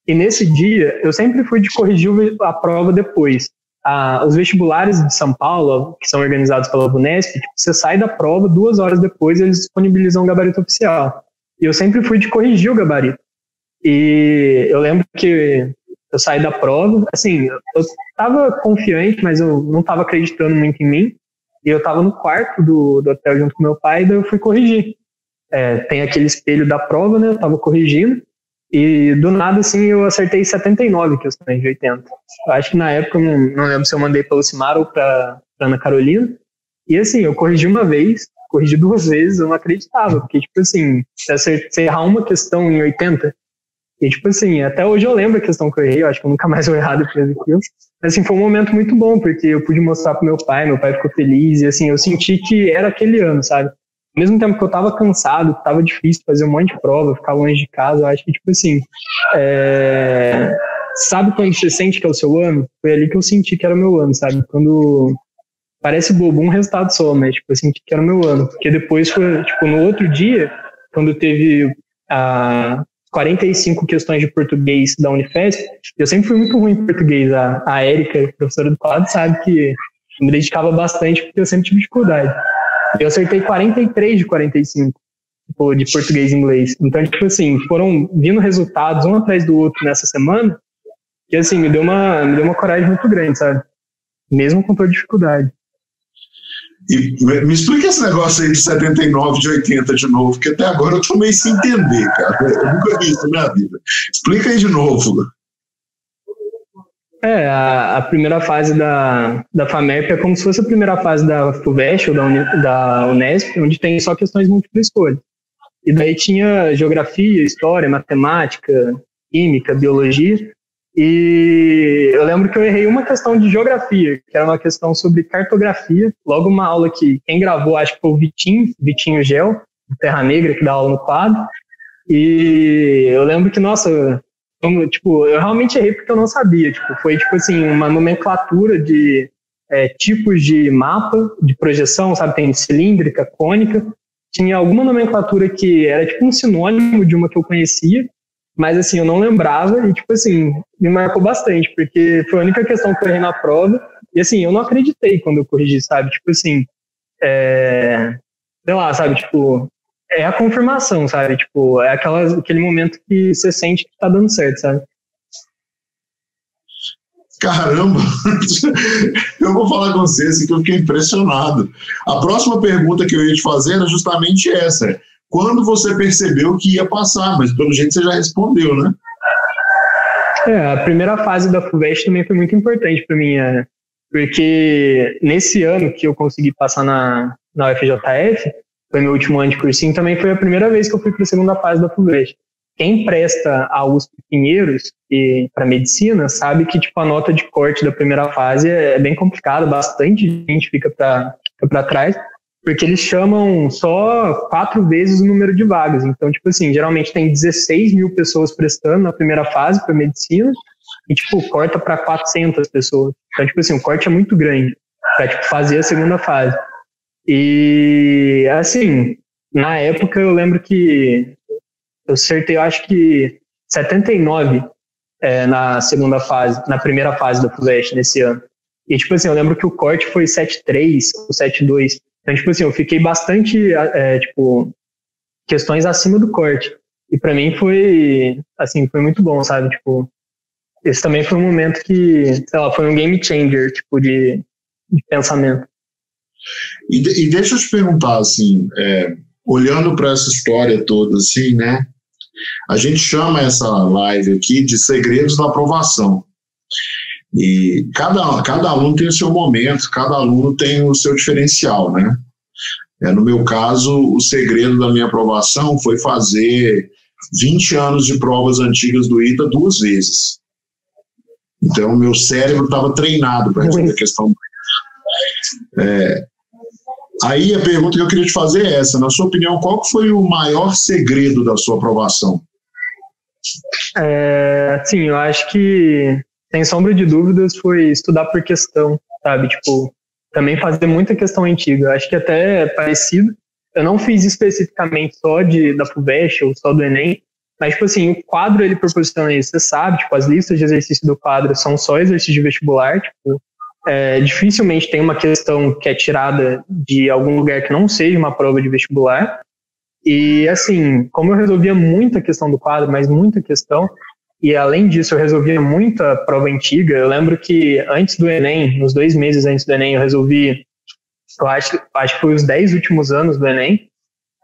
E nesse dia, eu sempre fui de corrigir a prova depois ah, os vestibulares de São Paulo, que são organizados pela Unesp, tipo, você sai da prova, duas horas depois eles disponibilizam o gabarito oficial. E eu sempre fui de corrigir o gabarito. E eu lembro que eu saí da prova, assim, eu estava confiante, mas eu não estava acreditando muito em mim, e eu estava no quarto do, do hotel junto com meu pai, daí eu fui corrigir. É, tem aquele espelho da prova, né, eu estava corrigindo, e do nada, assim, eu acertei 79 questões de 80. Eu acho que na época, não, não lembro se eu mandei para Lucimar ou para Ana Carolina, e assim, eu corrigi uma vez, corrigi duas vezes, eu não acreditava, porque, tipo assim, se você errar uma questão em 80, e, tipo assim, até hoje eu lembro a questão que eu errei, eu acho que eu nunca mais vou errar depois daquilo. Mas, assim, foi um momento muito bom, porque eu pude mostrar pro meu pai, meu pai ficou feliz, e, assim, eu senti que era aquele ano, sabe? Ao mesmo tempo que eu tava cansado, tava difícil fazer um monte de prova, ficar longe de casa, eu acho que, tipo assim, é... sabe quando você sente que é o seu ano? Foi ali que eu senti que era o meu ano, sabe? Quando parece bobo um resultado só, mas tipo assim, que era o meu ano. Porque depois foi, tipo, no outro dia, quando teve a 45 questões de português da Unifesp, eu sempre fui muito ruim em português. A, a Érica, professora do quadro, sabe que me dedicava bastante porque eu sempre tive dificuldade. Eu acertei 43 de 45 tipo, de português e inglês. Então, tipo assim, foram vindo resultados um atrás do outro nessa semana, que assim, me deu uma, me deu uma coragem muito grande, sabe? Mesmo com toda dificuldade. E me explica esse negócio aí de 79, de 80 de novo, que até agora eu tô meio sem entender, cara. Eu nunca vi isso na vida. Explica aí de novo. É, a, a, primeira fase da, da FAMEP é como se fosse a primeira fase da FUVEST ou da, Uni, da Unesp, onde tem só questões múltipla escolha. E daí tinha geografia, história, matemática, química, biologia, e eu lembro que eu errei uma questão de geografia, que era uma questão sobre cartografia. Logo uma aula que quem gravou, acho que foi o Vitinho, Vitinho Gel, Terra Negra, que dá aula no quadro. E eu lembro que, nossa, eu, tipo, eu realmente errei porque eu não sabia. Tipo, foi tipo assim, uma nomenclatura de é, tipos de mapa, de projeção, sabe? Tem cilíndrica, cônica. Tinha alguma nomenclatura que era tipo um sinônimo de uma que eu conhecia, mas assim, eu não lembrava e, tipo assim, me marcou bastante, porque foi a única questão que eu errei na prova. E assim, eu não acreditei quando eu corrigi, sabe? Tipo assim, é, sei lá, sabe? Tipo, é a confirmação, sabe? Tipo, é aquela, aquele momento que você sente que tá dando certo, sabe? Caramba! eu vou falar com você assim, que eu fiquei impressionado. A próxima pergunta que eu ia te fazer era justamente essa quando você percebeu que ia passar, mas pelo jeito você já respondeu, né? É, a primeira fase da FUVEST também foi muito importante para mim, é, porque nesse ano que eu consegui passar na, na UFJF, foi meu último ano de cursinho, também foi a primeira vez que eu fui para a segunda fase da FUVEST. Quem presta a USP Pinheiros para medicina sabe que tipo a nota de corte da primeira fase é, é bem complicada, bastante gente fica para trás porque eles chamam só quatro vezes o número de vagas. Então, tipo assim, geralmente tem 16 mil pessoas prestando na primeira fase para medicina e, tipo, corta para 400 pessoas. Então, tipo assim, o corte é muito grande para tipo, fazer a segunda fase. E, assim, na época eu lembro que eu acertei, eu acho que 79 é, na segunda fase, na primeira fase da FUVEST nesse ano. E, tipo assim, eu lembro que o corte foi 7.3 ou 7.2. Então, tipo assim, eu fiquei bastante, é, tipo, questões acima do corte. E para mim foi, assim, foi muito bom, sabe? Tipo, esse também foi um momento que, sei lá, foi um game changer, tipo, de, de pensamento. E, e deixa eu te perguntar, assim, é, olhando para essa história toda, assim, né? A gente chama essa live aqui de segredos da aprovação. E cada, cada aluno tem o seu momento, cada aluno tem o seu diferencial, né? É, no meu caso, o segredo da minha aprovação foi fazer 20 anos de provas antigas do ITA duas vezes. Então, meu cérebro estava treinado para resolver a questão. É, aí a pergunta que eu queria te fazer é essa: na sua opinião, qual foi o maior segredo da sua aprovação? É, sim, eu acho que sem sombra de dúvidas, foi estudar por questão, sabe? Tipo, também fazer muita questão antiga. Acho que até é parecido. Eu não fiz especificamente só de, da FUVEST ou só do Enem, mas, tipo assim, o quadro ele proporciona isso, você sabe, tipo, as listas de exercício do quadro são só exercícios de vestibular, tipo, é, dificilmente tem uma questão que é tirada de algum lugar que não seja uma prova de vestibular. E, assim, como eu resolvia muita questão do quadro, mas muita questão, E além disso, eu resolvia muita prova antiga. Eu lembro que antes do Enem, nos dois meses antes do Enem, eu resolvi, eu acho, acho que foi os dez últimos anos do Enem.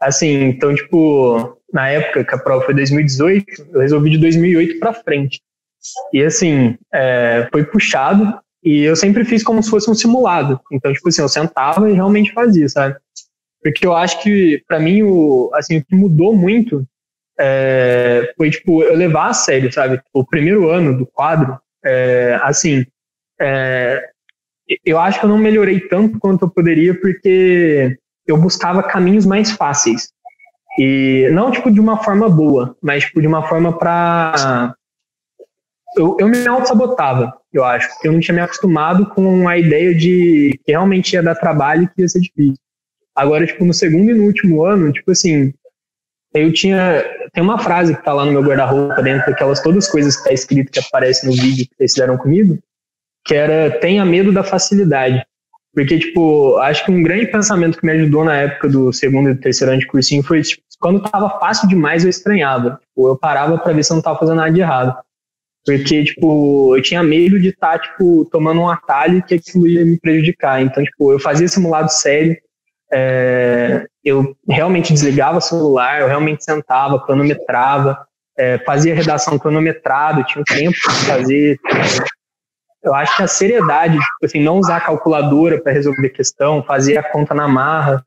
Assim, então, tipo, na época que a prova foi 2018, eu resolvi de 2008 para frente. E assim, é, foi puxado e eu sempre fiz como se fosse um simulado. Então, tipo assim, eu sentava e realmente fazia, sabe? Porque eu acho que, para mim, o, assim, o que mudou muito é, foi, tipo, eu levar a sério, sabe? O primeiro ano do quadro, é, assim, é, eu acho que eu não melhorei tanto quanto eu poderia porque eu buscava caminhos mais fáceis. E não, tipo, de uma forma boa, mas, tipo, de uma forma para eu, eu me auto-sabotava, eu acho, porque eu não tinha me acostumado com a ideia de que realmente ia dar trabalho e que ia ser difícil. Agora, tipo, no segundo e no último ano, tipo assim, eu tinha. Tem uma frase que tá lá no meu guarda-roupa, dentro daquelas todas as coisas que tá escrito que aparece no vídeo que vocês fizeram comigo, que era tenha medo da facilidade. Porque, tipo, acho que um grande pensamento que me ajudou na época do segundo e terceiro ano de cursinho foi, tipo, quando tava fácil demais eu estranhava. Tipo, eu parava para ver se eu não tava fazendo nada de errado. Porque, tipo, eu tinha medo de estar, tá, tipo, tomando um atalho que aquilo ia me prejudicar. Então, tipo, eu fazia simulado sério, é, eu realmente desligava o celular, eu realmente sentava, cronometrava, é, fazia redação cronometrada, tinha tempo para fazer. Eu acho que a seriedade, tipo assim, não usar calculadora para resolver questão, fazer a conta na marra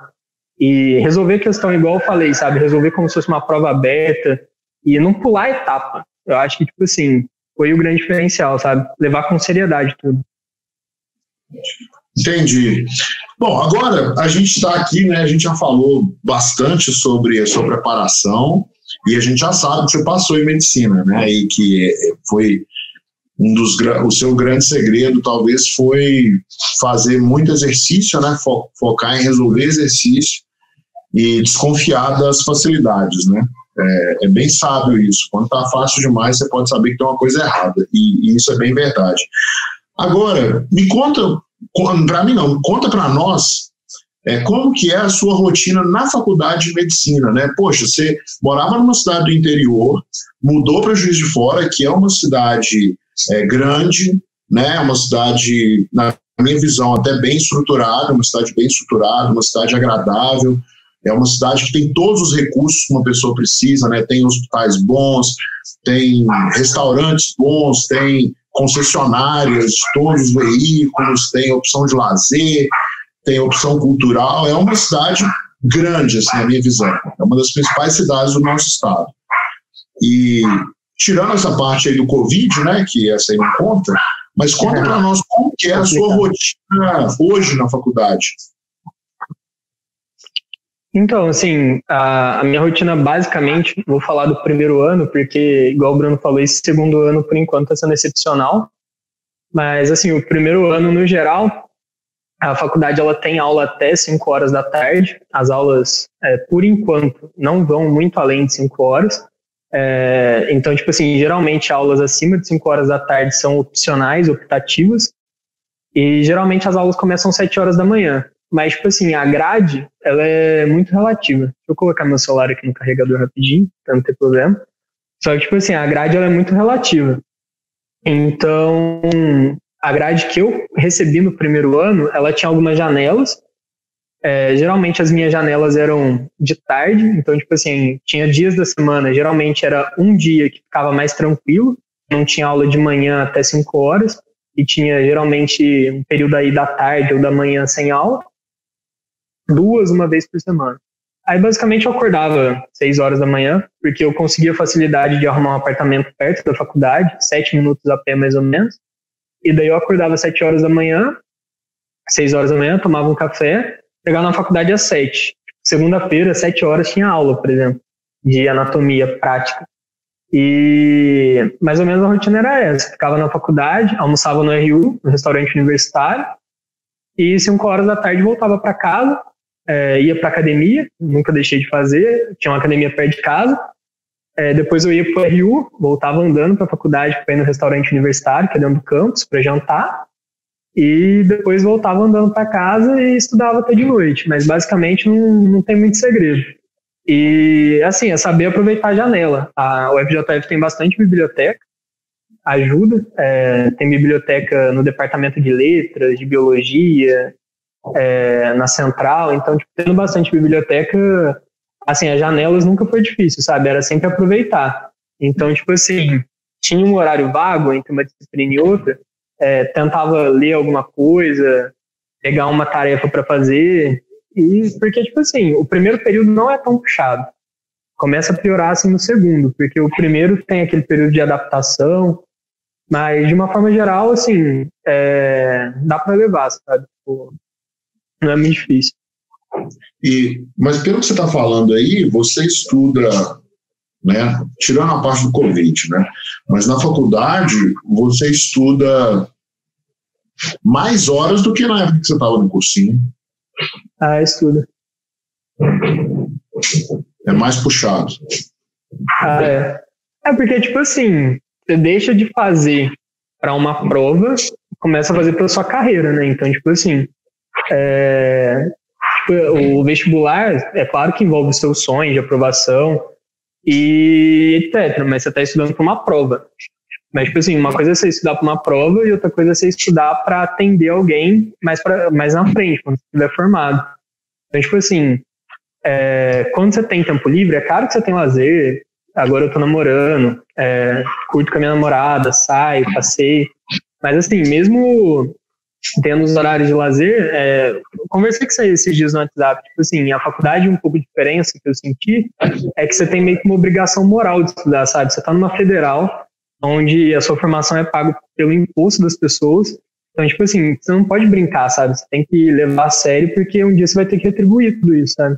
e resolver questão igual eu falei, sabe? Resolver como se fosse uma prova aberta e não pular etapa. Eu acho que, tipo assim, foi o grande diferencial, sabe? Levar com seriedade tudo. Entendi. Bom, agora a gente está aqui, né? A gente já falou bastante sobre a sua preparação e a gente já sabe que você passou em medicina, né? E que foi um dos o seu grande segredo talvez foi fazer muito exercício, né? Focar em resolver exercício e desconfiar das facilidades, né? É, é, bem sábio isso. Quando está fácil demais, você pode saber que tem uma coisa errada. E, e isso é bem verdade. Agora, me conta, para mim não, conta para nós é, como que é a sua rotina na faculdade de medicina, né? Poxa, você morava numa cidade do interior, mudou para Juiz de Fora, que é uma cidade é, grande, né? Uma cidade, na minha visão, até bem estruturada, uma cidade bem estruturada, uma cidade agradável, é uma cidade que tem todos os recursos que uma pessoa precisa, né? Tem hospitais bons, tem restaurantes bons, tem concessionárias de todos os veículos, tem opção de lazer, tem opção cultural. É uma cidade grande, assim, na minha visão. É uma das principais cidades do nosso estado. E tirando essa parte aí do Covid, né, que essa aí não conta, mas conta para nós como que é a sua rotina hoje na faculdade. Então, assim, a, a, minha rotina basicamente, vou falar do primeiro ano, porque, igual o Bruno falou, esse segundo ano, por enquanto, está sendo excepcional. Mas, assim, o primeiro ano, no geral, a faculdade ela tem aula até 5 horas da tarde. As aulas, é, por enquanto, não vão muito além de 5 horas. É, então, tipo assim, geralmente aulas acima de 5 horas da tarde são opcionais, optativas. E geralmente as aulas começam às 7 horas da manhã. Mas, tipo assim, a grade, ela é muito relativa. Deixa eu colocar meu celular aqui no carregador rapidinho, pra não ter problema. Só que, tipo assim, a grade, ela é muito relativa. Então, a grade que eu recebi no primeiro ano, ela tinha algumas janelas. É, geralmente as minhas janelas eram de tarde, então, tipo assim, tinha dias da semana, geralmente era um dia que ficava mais tranquilo, não tinha aula de manhã até 5 horas, e tinha geralmente um período aí da tarde ou da manhã sem aula duas uma vez por semana. Aí basicamente eu acordava seis horas da manhã, porque eu conseguia facilidade de arrumar um apartamento perto da faculdade, sete minutos a pé mais ou menos. E daí eu acordava sete horas da manhã, seis horas da manhã, tomava um café, chegava na faculdade às sete. Segunda-feira, sete horas, tinha aula, por exemplo, de anatomia prática. E mais ou menos a rotina era essa. Ficava na faculdade, almoçava no RU, no restaurante universitário, e cinco horas da tarde voltava para casa, é, ia para academia, nunca deixei de fazer, tinha uma academia perto de casa. É, depois eu ia para o RU, voltava andando para a faculdade para ir no restaurante universitário, que é dentro do campus, para jantar. E depois voltava andando para casa e estudava até de noite. Mas basicamente não, não tem muito segredo. E assim, é saber aproveitar a janela. A UFJF tem bastante biblioteca, ajuda. É, tem biblioteca no departamento de letras, de biologia, é, na central, então, tipo, tendo bastante biblioteca, assim, as janelas nunca foi difícil, sabe? Era sempre aproveitar. Então, tipo assim, tinha um horário vago entre uma disciplina e outra, é, tentava ler alguma coisa, pegar uma tarefa para fazer, e porque, tipo assim, o primeiro período não é tão puxado. Começa a piorar assim no segundo, porque o primeiro tem aquele período de adaptação, mas de uma forma geral, assim, é, dá para levar, sabe? Tipo, não é muito difícil. E, mas pelo que você está falando aí, você estuda, né? Tirando a parte do Covid, né? Mas na faculdade você estuda mais horas do que na época que você estava no cursinho. Ah, estuda. É mais puxado. Ah, é. É porque, tipo assim, você deixa de fazer para uma prova começa a fazer pela sua carreira, né? Então, tipo assim, é, o vestibular, é claro que envolve seus sonhos de aprovação e etc, mas você está estudando para uma prova. Mas, tipo assim, uma coisa é você estudar para uma prova e outra coisa é você estudar para atender alguém mais, pra, mais na frente, quando você estiver formado. Então, tipo assim, é, quando você tem tempo livre, é claro que você tem lazer. Agora eu tô namorando, é, curto com a minha namorada, saio, passei. Mas, assim, mesmo tendo os horários de lazer, é, conversei com você esses dias no WhatsApp, tipo assim, a faculdade, um pouco de diferença que eu senti, é que você tem meio que uma obrigação moral de estudar, sabe? Você tá numa federal, onde a sua formação é paga pelo imposto das pessoas. Então, tipo assim, você não pode brincar, sabe? Você tem que levar a sério porque um dia você vai ter que retribuir tudo isso, sabe?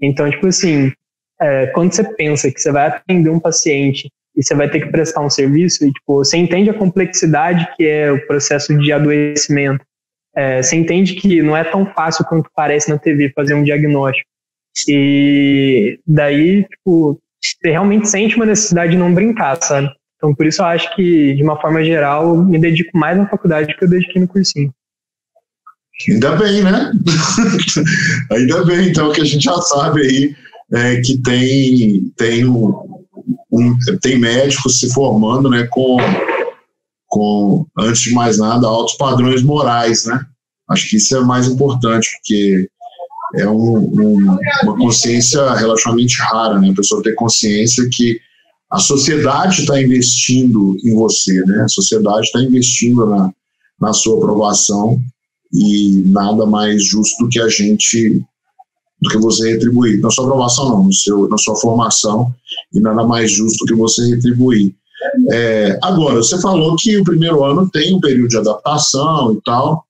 Então, tipo assim, é, quando você pensa que você vai atender um paciente e você vai ter que prestar um serviço e, tipo, você entende a complexidade que é o processo de adoecimento, é, você entende que não é tão fácil quanto parece na TV fazer um diagnóstico. E daí, tipo, você realmente sente uma necessidade de não brincar, sabe? Então, por isso eu acho que, de uma forma geral, me dedico mais na faculdade do que eu dediquei no cursinho. Ainda bem, né? Ainda bem, então, que a gente já sabe aí é, que tem, tem, um, um, tem médicos se formando né, com, com, antes de mais nada, altos padrões morais, né? Acho que isso é mais importante, porque é um, um, uma consciência relativamente rara, né? A pessoa ter consciência que a sociedade está investindo em você, né? A sociedade está investindo na, na sua aprovação e nada mais justo do que a gente, do que você retribuir. Na sua aprovação não, no seu, na sua formação e nada mais justo do que você retribuir. É, agora, você falou que o primeiro ano tem um período de adaptação e tal,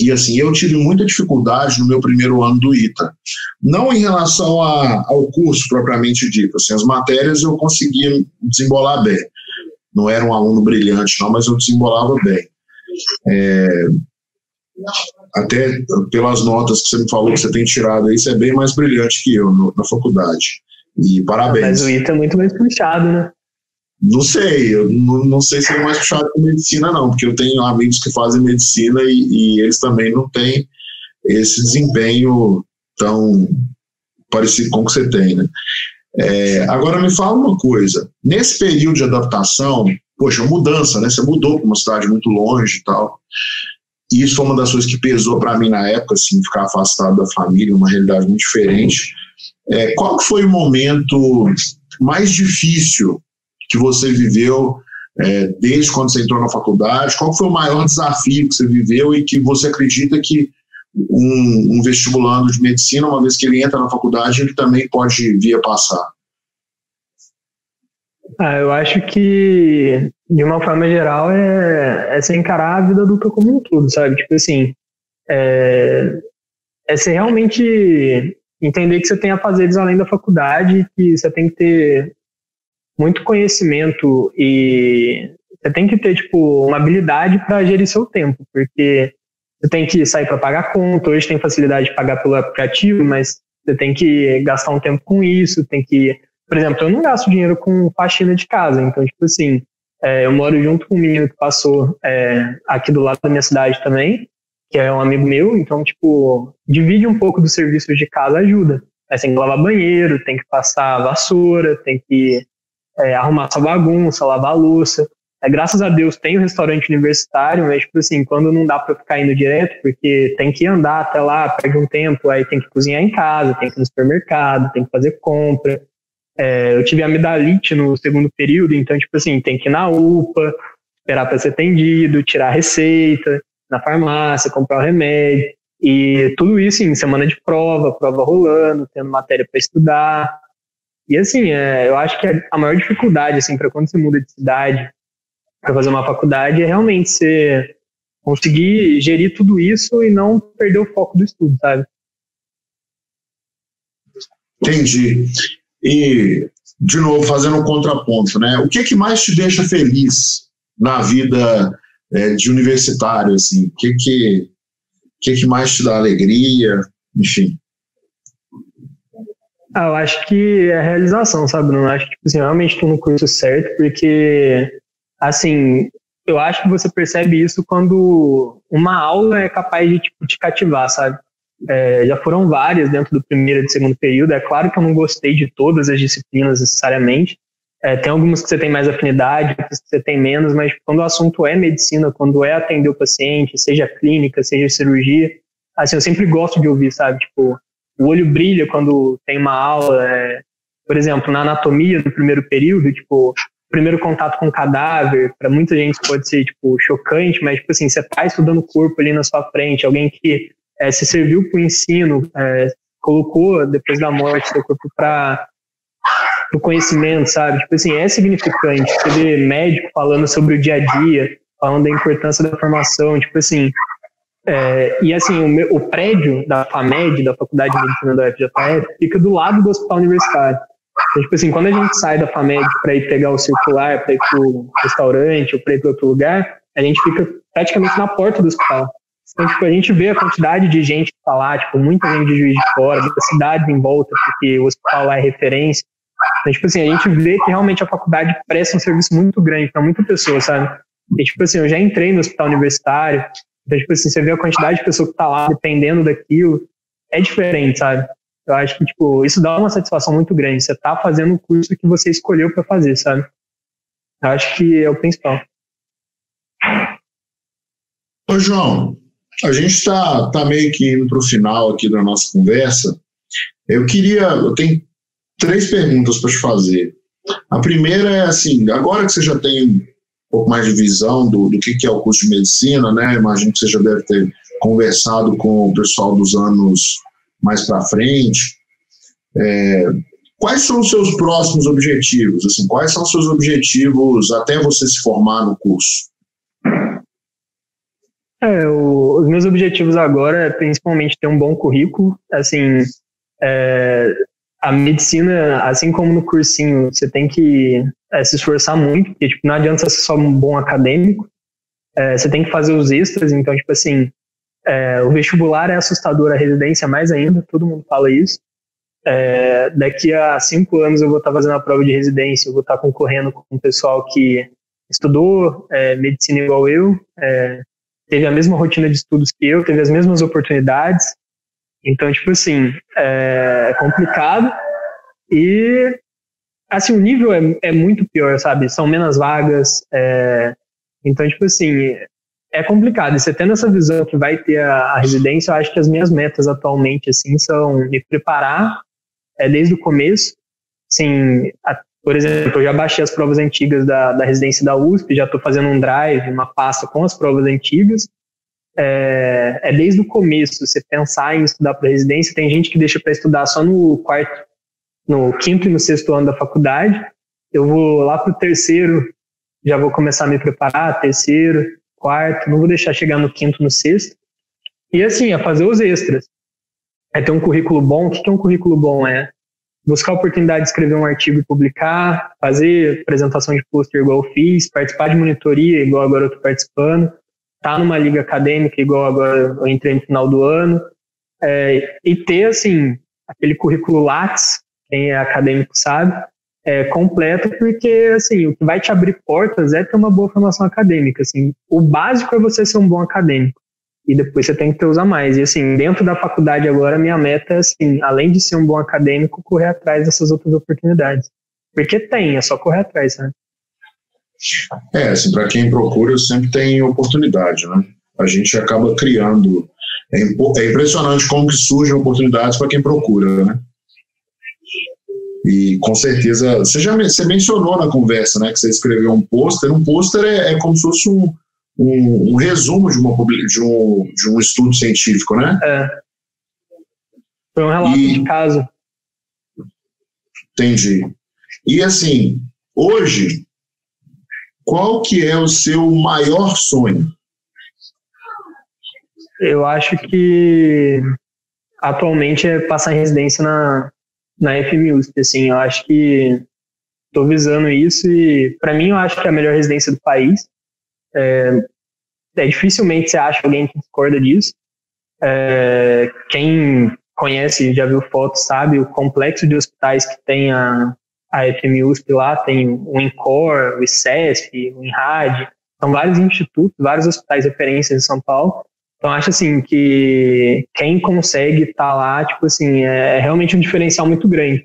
e assim, eu tive muita dificuldade no meu primeiro ano do ITA. Não em relação a, ao curso propriamente dito, assim, as matérias eu conseguia desembolar bem. Não era um aluno brilhante, não, mas eu desembolava bem. É, até pelas notas que você me falou que você tem tirado aí, você é bem mais brilhante que eu no, na faculdade. E parabéns. Mas o ITA é muito mais puxado, né? Não sei, eu não, não sei se é mais puxado com medicina, não, porque eu tenho amigos que fazem medicina e, e eles também não têm esse desempenho tão parecido com o que você tem, né? É, agora me fala uma coisa, nesse período de adaptação, poxa, mudança, né? Você mudou para uma cidade muito longe e tal. E isso foi uma das coisas que pesou para mim na época, assim, ficar afastado da família, uma realidade muito diferente. É, qual foi o momento mais difícil que você viveu é, desde quando você entrou na faculdade? Qual foi o maior desafio que você viveu e que você acredita que um, um vestibulando de medicina, uma vez que ele entra na faculdade, ele também pode vir a passar? Ah, eu acho que, de uma forma geral, é, é você encarar a vida adulta como um todo, sabe? Tipo assim, é, é realmente entender que você tem a fazer além da faculdade, que você tem que ter muito conhecimento e você tem que ter tipo uma habilidade para gerir seu tempo, porque você tem que sair para pagar conta, hoje tem facilidade de pagar pelo aplicativo, mas você tem que gastar um tempo com isso, tem que, por exemplo, eu não gasto dinheiro com faxina de casa, então tipo assim, é, eu moro junto com um menino que passou é, aqui do lado da minha cidade também, que é um amigo meu, então tipo divide um pouco dos serviços de casa ajuda. Aí tem que lavar banheiro, tem que passar vassoura, tem que é, arrumar sua bagunça, lavar a louça. é, graças a Deus tem o restaurante universitário, mas, tipo assim, quando não dá para ficar indo direto, porque tem que andar até lá, perde um tempo, aí tem que cozinhar em casa, tem que ir no supermercado, tem que fazer compra. É, eu tive amidalite no segundo período, então, tipo assim, tem que ir na UPA, esperar para ser atendido, tirar a receita, na farmácia, comprar o remédio. E tudo isso em semana de prova, prova rolando, tendo matéria para estudar. E assim, é, eu acho que a maior dificuldade, assim, para quando você muda de cidade, para fazer uma faculdade é realmente você conseguir gerir tudo isso e não perder o foco do estudo, sabe? Entendi. E, de novo, fazendo um contraponto, né? O que, que mais te deixa feliz na vida é, de universitário, assim? O que que, que que mais te dá alegria? Enfim. Ah, eu acho que é realização, sabe? Não acho que tipo, assim, realmente estou no curso certo, porque assim, eu acho que você percebe isso quando uma aula é capaz de tipo, te cativar, sabe? É, já foram várias dentro do primeiro e do segundo período. É claro que eu não gostei de todas as disciplinas necessariamente. É, tem algumas que você tem mais afinidade, outras que você tem menos, mas quando o assunto é medicina, quando é atender o paciente, seja clínica, seja cirurgia, assim, eu sempre gosto de ouvir, sabe? Tipo, o olho brilha quando tem uma aula. É, por exemplo, na anatomia do primeiro período, tipo, primeiro contato com o cadáver, para muita gente pode ser, tipo, chocante, mas, tipo assim, você tá estudando o corpo ali na sua frente, alguém que é, se serviu para o ensino, é, colocou, depois da morte, seu corpo para o conhecimento, sabe? Tipo assim, é significante. Você vê médico falando sobre o dia a dia, falando da importância da formação, tipo assim. É, e assim, o, meu, o, prédio da FAMED, da Faculdade de Medicina da UFJF, fica do lado do hospital universitário. Então, tipo assim, quando a gente sai da FAMED para ir pegar o circular, para ir pro restaurante ou para ir para outro lugar, a gente fica praticamente na porta do hospital. Então, tipo, a gente vê a quantidade de gente que tá lá, tipo, muita gente de Juiz de Fora, muita cidade em volta, porque o hospital lá é referência. Então, tipo assim, a gente vê que realmente a faculdade presta um serviço muito grande para muita pessoa, sabe? E, tipo assim, eu já entrei no hospital universitário, então, tipo assim, você vê a quantidade de pessoa que tá lá dependendo daquilo, é diferente, sabe? Eu acho que, tipo, isso dá uma satisfação muito grande. Você tá fazendo o curso que você escolheu para fazer, sabe? Eu acho que é o principal. Ô, João, a gente está tá meio que indo para o final aqui da nossa conversa. Eu queria, eu tenho três perguntas para te fazer. A primeira é assim, agora que você já tem pouco mais de visão do, do que, que é o curso de medicina, né? Imagino que você já deve ter conversado com o pessoal dos anos mais para frente. É, quais são os seus próximos objetivos? Assim, quais são os seus objetivos até você se formar no curso? É, o, os meus objetivos agora é principalmente ter um bom currículo. Assim, é, a medicina, assim como no cursinho, você tem que é, se esforçar muito, porque tipo, não adianta ser só um bom acadêmico. É, você tem que fazer os extras, então, tipo assim, é, o vestibular é assustador, a residência mais ainda, todo mundo fala isso. É, daqui a cinco anos eu vou estar fazendo a prova de residência, eu vou estar concorrendo com o pessoal que estudou é, medicina igual eu, é, teve a mesma rotina de estudos que eu, teve as mesmas oportunidades. Então, tipo assim, é, é complicado e assim, o nível é, é muito pior, sabe? São menos vagas. É, então, tipo assim, é complicado. E você tendo essa visão que vai ter a, a, residência, eu acho que as minhas metas atualmente, assim, são me preparar é, desde o começo. Assim, a, por exemplo, eu já baixei as provas antigas da, da residência da USP, já estou fazendo um drive, uma pasta com as provas antigas. É, é desde o começo, você pensar em estudar para residência. Tem gente que deixa para estudar só no quarto, no quinto e no sexto ano da faculdade. Eu vou lá para o terceiro, já vou começar a me preparar, terceiro, quarto, não vou deixar chegar no quinto, no sexto. E assim, a fazer os extras. É ter um currículo bom. O que é um currículo bom? É buscar a oportunidade de escrever um artigo e publicar, fazer apresentação de pôster igual eu fiz, participar de monitoria igual agora eu estou participando, estar tá numa liga acadêmica igual agora eu entrei no final do ano, é, e ter, assim, aquele currículo Lattes, quem é acadêmico sabe, é, completo, porque assim, o que vai te abrir portas é ter uma boa formação acadêmica. Assim, o básico é você ser um bom acadêmico. E depois você tem que ter usar mais. E assim, dentro da faculdade agora, minha meta é assim, além de ser um bom acadêmico, correr atrás dessas outras oportunidades. Porque tem, é só correr atrás, sabe? É, assim, para quem procura, sempre tem oportunidade, né? A gente acaba criando. É, é impressionante como que surgem oportunidades para quem procura, né? E com certeza, você já você mencionou na conversa, né, que você escreveu um pôster. Um pôster é, é como se fosse um, um, um, resumo de, uma, de, um, de um estudo científico, né? É. Foi um relato e, de caso. Entendi. E assim, hoje, qual que é o seu maior sonho? Eu acho que atualmente é passar residência na, na FMUSP, assim, eu acho que estou visando isso e para mim eu acho que é a melhor residência do país. É, é dificilmente você acha alguém que discorda disso. É, quem conhece, já viu fotos, sabe o complexo de hospitais que tem a, a FMUSP lá, tem o INCOR, o ICESP, o INRAD, são vários institutos, vários hospitais referências em São Paulo, então acho assim que quem consegue estar tá lá, tipo assim, é realmente um diferencial muito grande.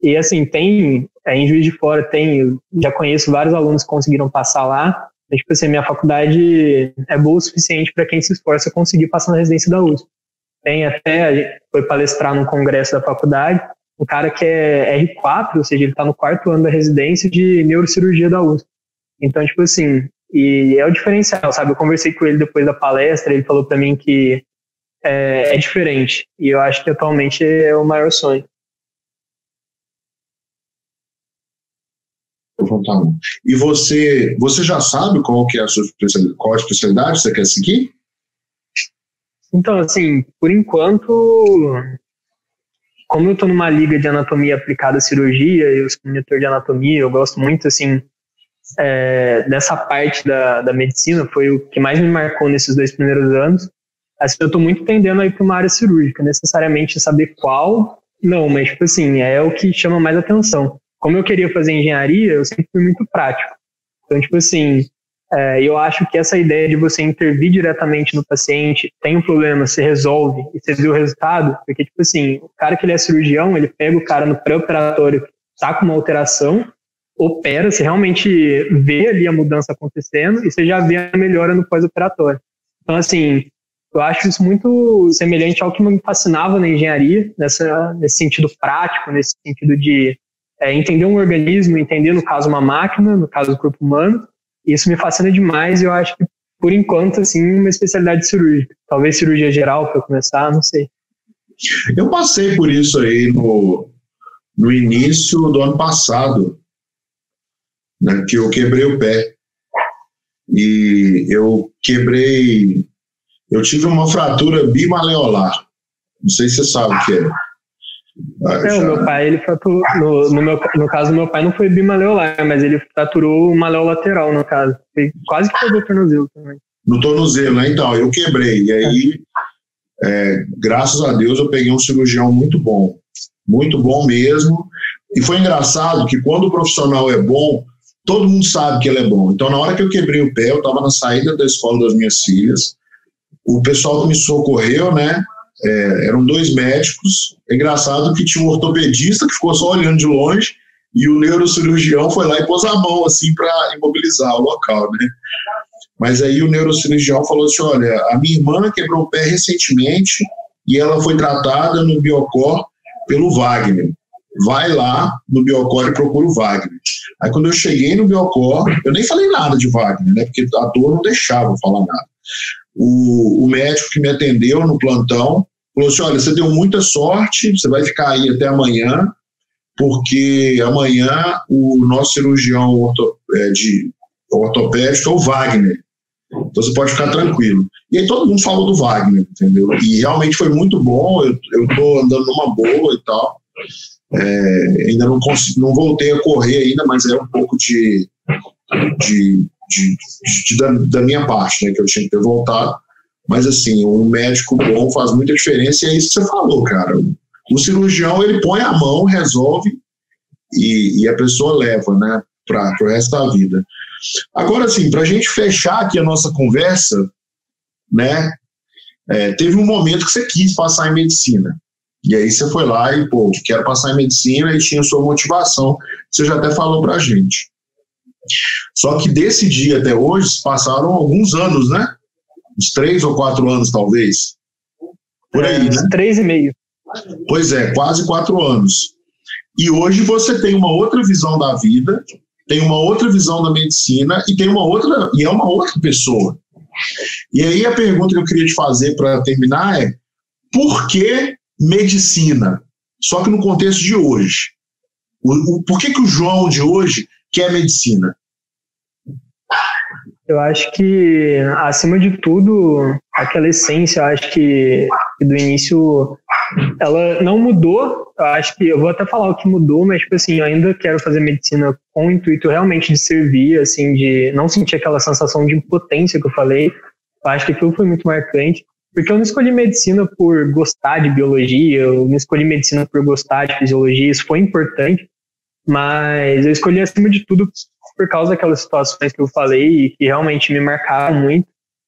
E assim, tem, é, em Juiz de Fora tem, já conheço vários alunos que conseguiram passar lá, mas, tipo assim, minha faculdade é boa o suficiente para quem se esforça conseguir passar na residência da USP. Tem até, foi palestrar num congresso da faculdade, um cara que é R4, ou seja, ele está no quarto ano da residência de neurocirurgia da USP. Então, tipo assim, e é o diferencial, sabe? Eu conversei com ele depois da palestra, ele falou para mim que é, é, diferente. E eu acho que atualmente é o maior sonho. E você, você já sabe qual que é a sua especialidade, qual a especialidade que você quer seguir? Então, assim, por enquanto, como eu estou numa liga de anatomia aplicada à cirurgia, eu sou monitor de anatomia, eu gosto muito, assim, é, dessa parte da, da medicina foi o que mais me marcou nesses dois primeiros anos. Assim, eu estou muito tendendo a ir para uma área cirúrgica, necessariamente saber qual, não, mas tipo assim, é o que chama mais atenção. Como eu queria fazer engenharia, eu sempre fui muito prático. Então, tipo assim, é, eu acho que essa ideia de você intervir diretamente no paciente, tem um problema, você resolve e você vê o resultado, porque, tipo assim, o cara que ele é cirurgião, ele pega o cara no pré-operatório, tá com uma alteração, opera, você realmente vê ali a mudança acontecendo e você já vê a melhora no pós-operatório. Então, assim, eu acho isso muito semelhante ao que me fascinava na engenharia, nessa, nesse sentido prático, nesse sentido de é, entender um organismo, entender, no caso, uma máquina, no caso, o corpo humano. Isso me fascina demais e eu acho que, por enquanto, assim, uma especialidade cirúrgica. Talvez cirurgia geral para começar, não sei. Eu passei por isso aí no, no início do ano passado né, que eu quebrei o pé. E eu quebrei. Eu tive uma fratura bimaleolar. Não sei se você sabe o que é. Ah, é, o meu pai, ele fraturou. No, no, meu, no caso meu pai, não foi bimaleolar, mas ele fraturou o maleo lateral, no caso. Foi quase que quebrou o tornozelo também. No tornozelo, né? Então, eu quebrei. E aí, é, graças a Deus, eu peguei um cirurgião muito bom. Muito bom mesmo. E foi engraçado que quando o profissional é bom, todo mundo sabe que ele é bom. Então, na hora que eu quebrei o pé, eu estava na saída da escola das minhas filhas, o pessoal que me socorreu, né, é, eram dois médicos. É engraçado que tinha um ortopedista que ficou só olhando de longe e o neurocirurgião foi lá e pôs a mão assim para imobilizar o local, né? Mas aí o neurocirurgião falou assim: olha, a minha irmã quebrou o pé recentemente e ela foi tratada no Biocor pelo Wagner vai lá no Biocor e procura o Wagner. Aí quando eu cheguei no Biocor, eu nem falei nada de Wagner, né? Porque a dor não deixava eu falar nada. O, o médico que me atendeu no plantão falou assim: olha, você deu muita sorte, você vai ficar aí até amanhã, porque amanhã o nosso cirurgião é, de ortopédico é o Wagner. Então você pode ficar tranquilo. E aí todo mundo falou do Wagner, entendeu? E realmente foi muito bom, eu, eu tô andando numa boa e tal. É, ainda não, consegui, não voltei a correr ainda, mas é um pouco de, de, de, de da, da, minha parte, né, que eu tinha que ter voltado. Mas assim, um médico bom faz muita diferença e é isso que você falou, cara. O cirurgião ele põe a mão, resolve e, e a pessoa leva, né, para o resto da vida. Agora, assim, para a gente fechar aqui a nossa conversa, né, é, teve um momento que você quis passar em medicina. E aí você foi lá e, pô, quero passar em medicina e tinha sua motivação. Você já até falou pra gente. Só que desse dia até hoje passaram alguns anos, né? Uns três ou quatro anos, talvez. Por aí, é, né? Três e meio. Pois é, quase quatro anos. E hoje você tem uma outra visão da vida, tem uma outra visão da medicina e tem uma outra e é uma outra pessoa. E aí a pergunta que eu queria te fazer para terminar é: por que medicina? Só que no contexto de hoje. O, o, por que, que o João de hoje quer medicina? Eu acho que, acima de tudo, aquela essência, acho que do início, ela não mudou. Eu acho que, eu vou até falar o que mudou, mas, tipo assim, eu ainda quero fazer medicina com o intuito realmente de servir, assim, de não sentir aquela sensação de impotência que eu falei. Eu acho que aquilo foi muito marcante. Porque eu não escolhi medicina por gostar de biologia, eu não escolhi medicina por gostar de fisiologia, isso foi importante, mas eu escolhi acima de tudo por causa daquelas situações que eu falei e que realmente me marcaram muito.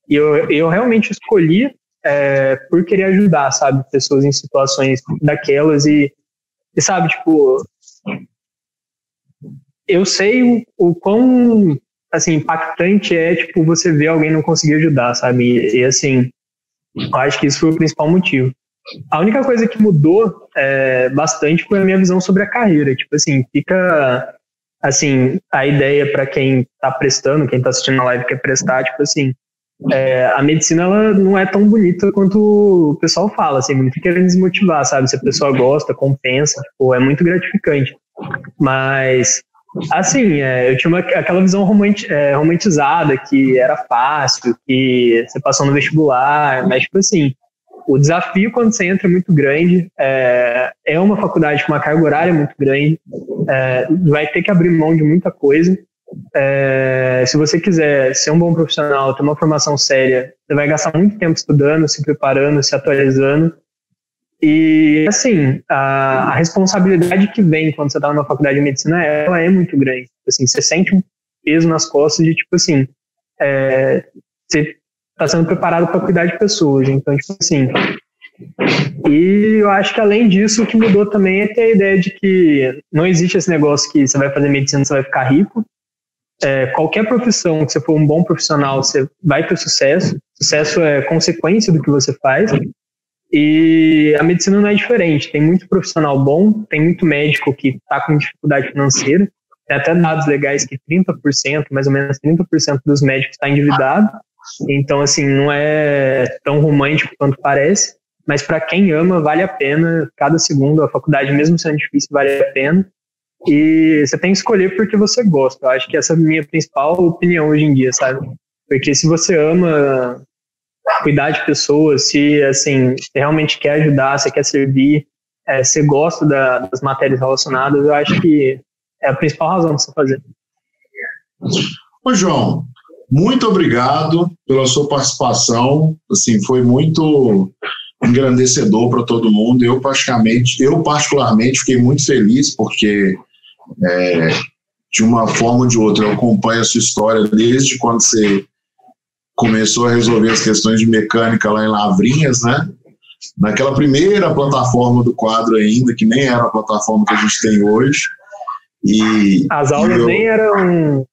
E eu, eu realmente escolhi é, por querer ajudar, sabe, pessoas em situações daquelas e, e sabe, tipo, eu sei o, o quão, assim, impactante é, tipo, você ver alguém não conseguir ajudar, sabe, e, e assim, eu acho que isso foi o principal motivo. A única coisa que mudou é, bastante foi a minha visão sobre a carreira. Tipo assim, fica assim, a ideia para quem está prestando, quem está assistindo a live quer prestar, tipo assim, é, a medicina ela não é tão bonita quanto o pessoal fala, assim, muito querendo desmotivar, sabe? Se a pessoa gosta, compensa, tipo, é muito gratificante. Mas, assim, é, eu tinha uma, aquela visão é, romantizada que era fácil, que você passou no vestibular, mas, tipo assim, o desafio quando você entra é muito grande. É, é uma faculdade com uma carga horária muito grande. É, vai ter que abrir mão de muita coisa. É, se você quiser ser um bom profissional, ter uma formação séria, você vai gastar muito tempo estudando, se preparando, se atualizando. E, assim, a, a responsabilidade que vem quando você está numa faculdade de medicina, ela é muito grande. Assim, você sente um peso nas costas de, tipo assim, é, você está sendo preparado para cuidar de pessoas. Então, tipo assim. E eu acho que além disso, o que mudou também é ter a ideia de que não existe esse negócio que você vai fazer medicina, você vai ficar rico. É, qualquer profissão que você for um bom profissional, você vai ter sucesso. Sucesso é consequência do que você faz. E a medicina não é diferente. Tem muito profissional bom, tem muito médico que está com dificuldade financeira. Tem até dados legais que 30%, mais ou menos 30% dos médicos está endividado. Então, assim, não é tão romântico quanto parece, mas para quem ama, vale a pena. Cada segundo, a faculdade, mesmo sendo difícil, vale a pena. E você tem que escolher porque você gosta. Eu acho que essa é a minha principal opinião hoje em dia, sabe? Porque se você ama cuidar de pessoas, se assim realmente quer ajudar, você quer servir, é, você gosta da, das matérias relacionadas, eu acho que é a principal razão de você fazer. Ô, João, muito obrigado pela sua participação. Assim, foi muito engrandecedor para todo mundo. Eu praticamente, eu particularmente fiquei muito feliz porque é, de uma forma ou de outra eu acompanho a sua história desde quando você começou a resolver as questões de mecânica lá em Lavrinhas, né? Naquela primeira plataforma do quadro ainda, que nem era a plataforma que a gente tem hoje. E, As aulas eu... nem eram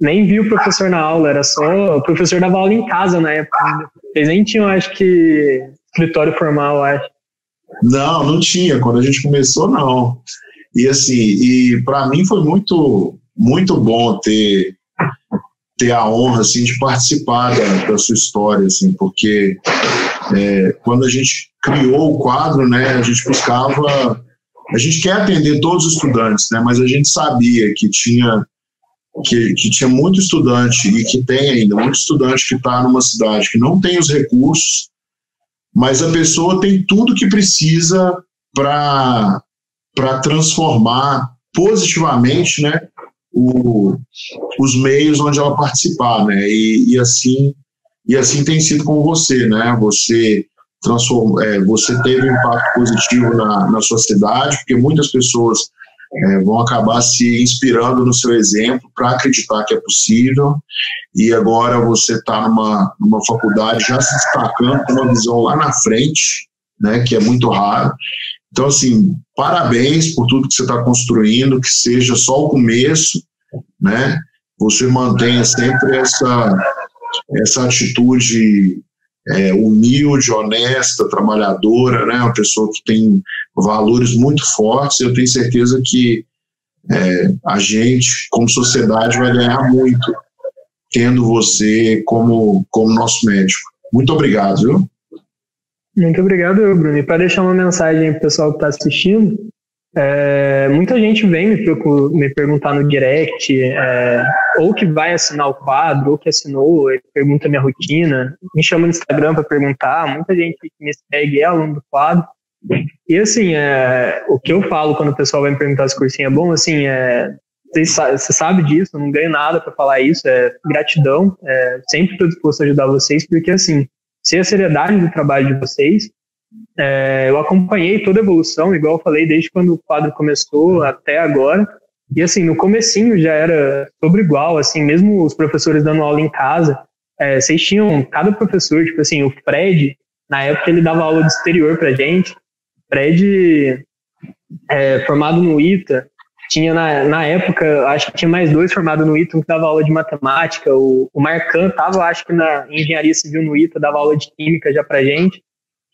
nem vi o professor na aula, era só. O professor dava aula em casa na época. Eles nem tinham, acho que, escritório formal, acho. Não, não tinha. Quando a gente começou, não. E assim, e para mim foi muito, muito bom ter ter a honra assim de participar da, da sua história, assim, porque é, quando a gente criou o quadro, né, a gente buscava, a gente quer atender todos os estudantes, né, mas a gente sabia que tinha que, que tinha muito estudante e que tem ainda muito estudante que está numa cidade que não tem os recursos, mas a pessoa tem tudo que precisa para transformar positivamente né, o, os meios onde ela participar. Né, e, e, assim, e assim tem sido com você. Né, você transform, é, você teve um impacto positivo na, na sua cidade, porque muitas pessoas é, vão acabar se inspirando no seu exemplo para acreditar que é possível. E agora você está numa, numa faculdade já se destacando com uma visão lá na frente, né, que é muito raro. Então, assim, parabéns por tudo que você está construindo, que seja só o começo, né? você mantenha sempre essa, essa atitude é, humilde, honesta, trabalhadora, né? Uma pessoa que tem valores muito fortes. Eu tenho certeza que é, a gente, como sociedade, vai ganhar muito tendo você como, como nosso médico. Muito obrigado, viu? Muito obrigado, Bruno. E para deixar uma mensagem para o pessoal que está assistindo, é, muita gente vem me, me perguntar no direct, é, ou que vai assinar o quadro, ou que assinou, pergunta minha rotina, me chama no Instagram para perguntar. Muita gente que me segue é aluno do quadro. E assim, é, o que eu falo quando o pessoal vai me perguntar se o cursinho é bom, assim, é, você sabe disso, eu não ganho nada para falar isso, é gratidão, é, sempre estou disposto a ajudar vocês, porque assim, se a seriedade do trabalho de vocês, é, eu acompanhei toda a evolução, igual eu falei, desde quando o quadro começou até agora. E assim, no comecinho já era sobre igual, assim, mesmo os professores dando aula em casa, é, vocês tinham, cada professor, tipo assim, o Fred, na época ele dava aula de exterior pra gente, Fred, é, formado no ITA, tinha na, na época, acho que tinha mais dois formados no ITA, um que dava aula de matemática, o, o Marcan tava, acho que na engenharia civil no ITA, dava aula de química já pra gente,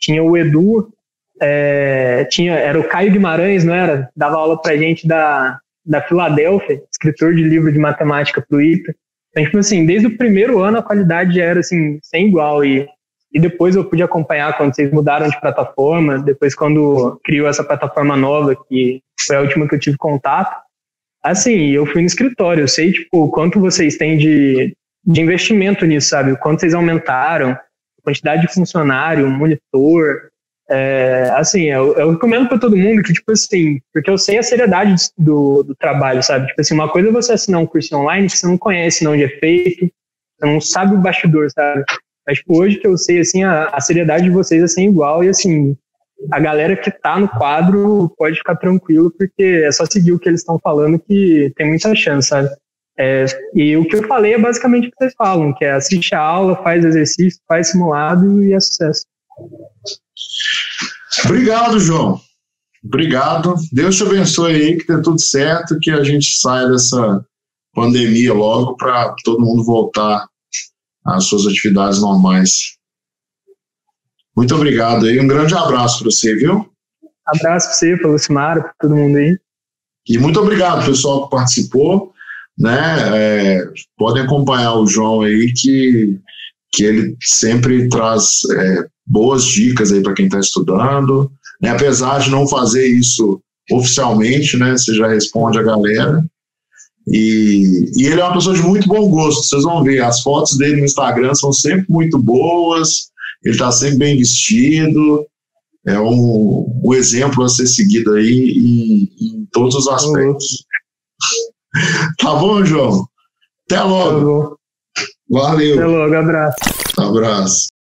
tinha o Edu, é, tinha, era o Caio Guimarães, não era? Dava aula pra gente da, da Filadélfia, escritor de livro de matemática pro ITA. Então, tipo assim, desde o primeiro ano a qualidade já era assim, sem igual. E, e depois eu pude acompanhar quando vocês mudaram de plataforma, depois quando criou essa plataforma nova, que foi a última que eu tive contato. Assim, eu fui no escritório, eu sei, tipo, quanto vocês têm de, de investimento nisso, sabe? O quanto vocês aumentaram, quantidade de funcionário, monitor. É, assim, eu, eu recomendo para todo mundo que, tipo assim, porque eu sei a seriedade do, do trabalho, sabe? Tipo assim, uma coisa é você assinar um curso online que você não conhece, não onde é feito, você não sabe o bastidor, sabe? Mas, tipo, hoje que eu sei, assim, a, a seriedade de vocês é sem igual e, assim, a galera que tá no quadro pode ficar tranquilo, porque é só seguir o que eles estão falando que tem muita chance, sabe? É, e o que eu falei é basicamente o que vocês falam, que é assiste a aula, faz exercício, faz simulado e é sucesso. Obrigado, João. Obrigado. Deus te abençoe aí, que dê tudo certo, que a gente saia dessa pandemia logo para todo mundo voltar às suas atividades normais. Muito obrigado aí, um grande abraço para você, viu? Abraço para você, para o Lucimar, para todo mundo aí. E muito obrigado, pessoal, que participou né? É, podem acompanhar o João aí que, que ele sempre traz é, boas dicas aí para quem está estudando, né? Apesar de não fazer isso oficialmente, né? Você já responde a galera. E, e ele é uma pessoa de muito bom gosto. Vocês vão ver, as fotos dele no Instagram são sempre muito boas. Ele está sempre bem vestido. É um, um exemplo a ser seguido aí em, em todos os aspectos. Tá bom, João? Até logo. Tá Valeu. Até logo, abraço. Abraço.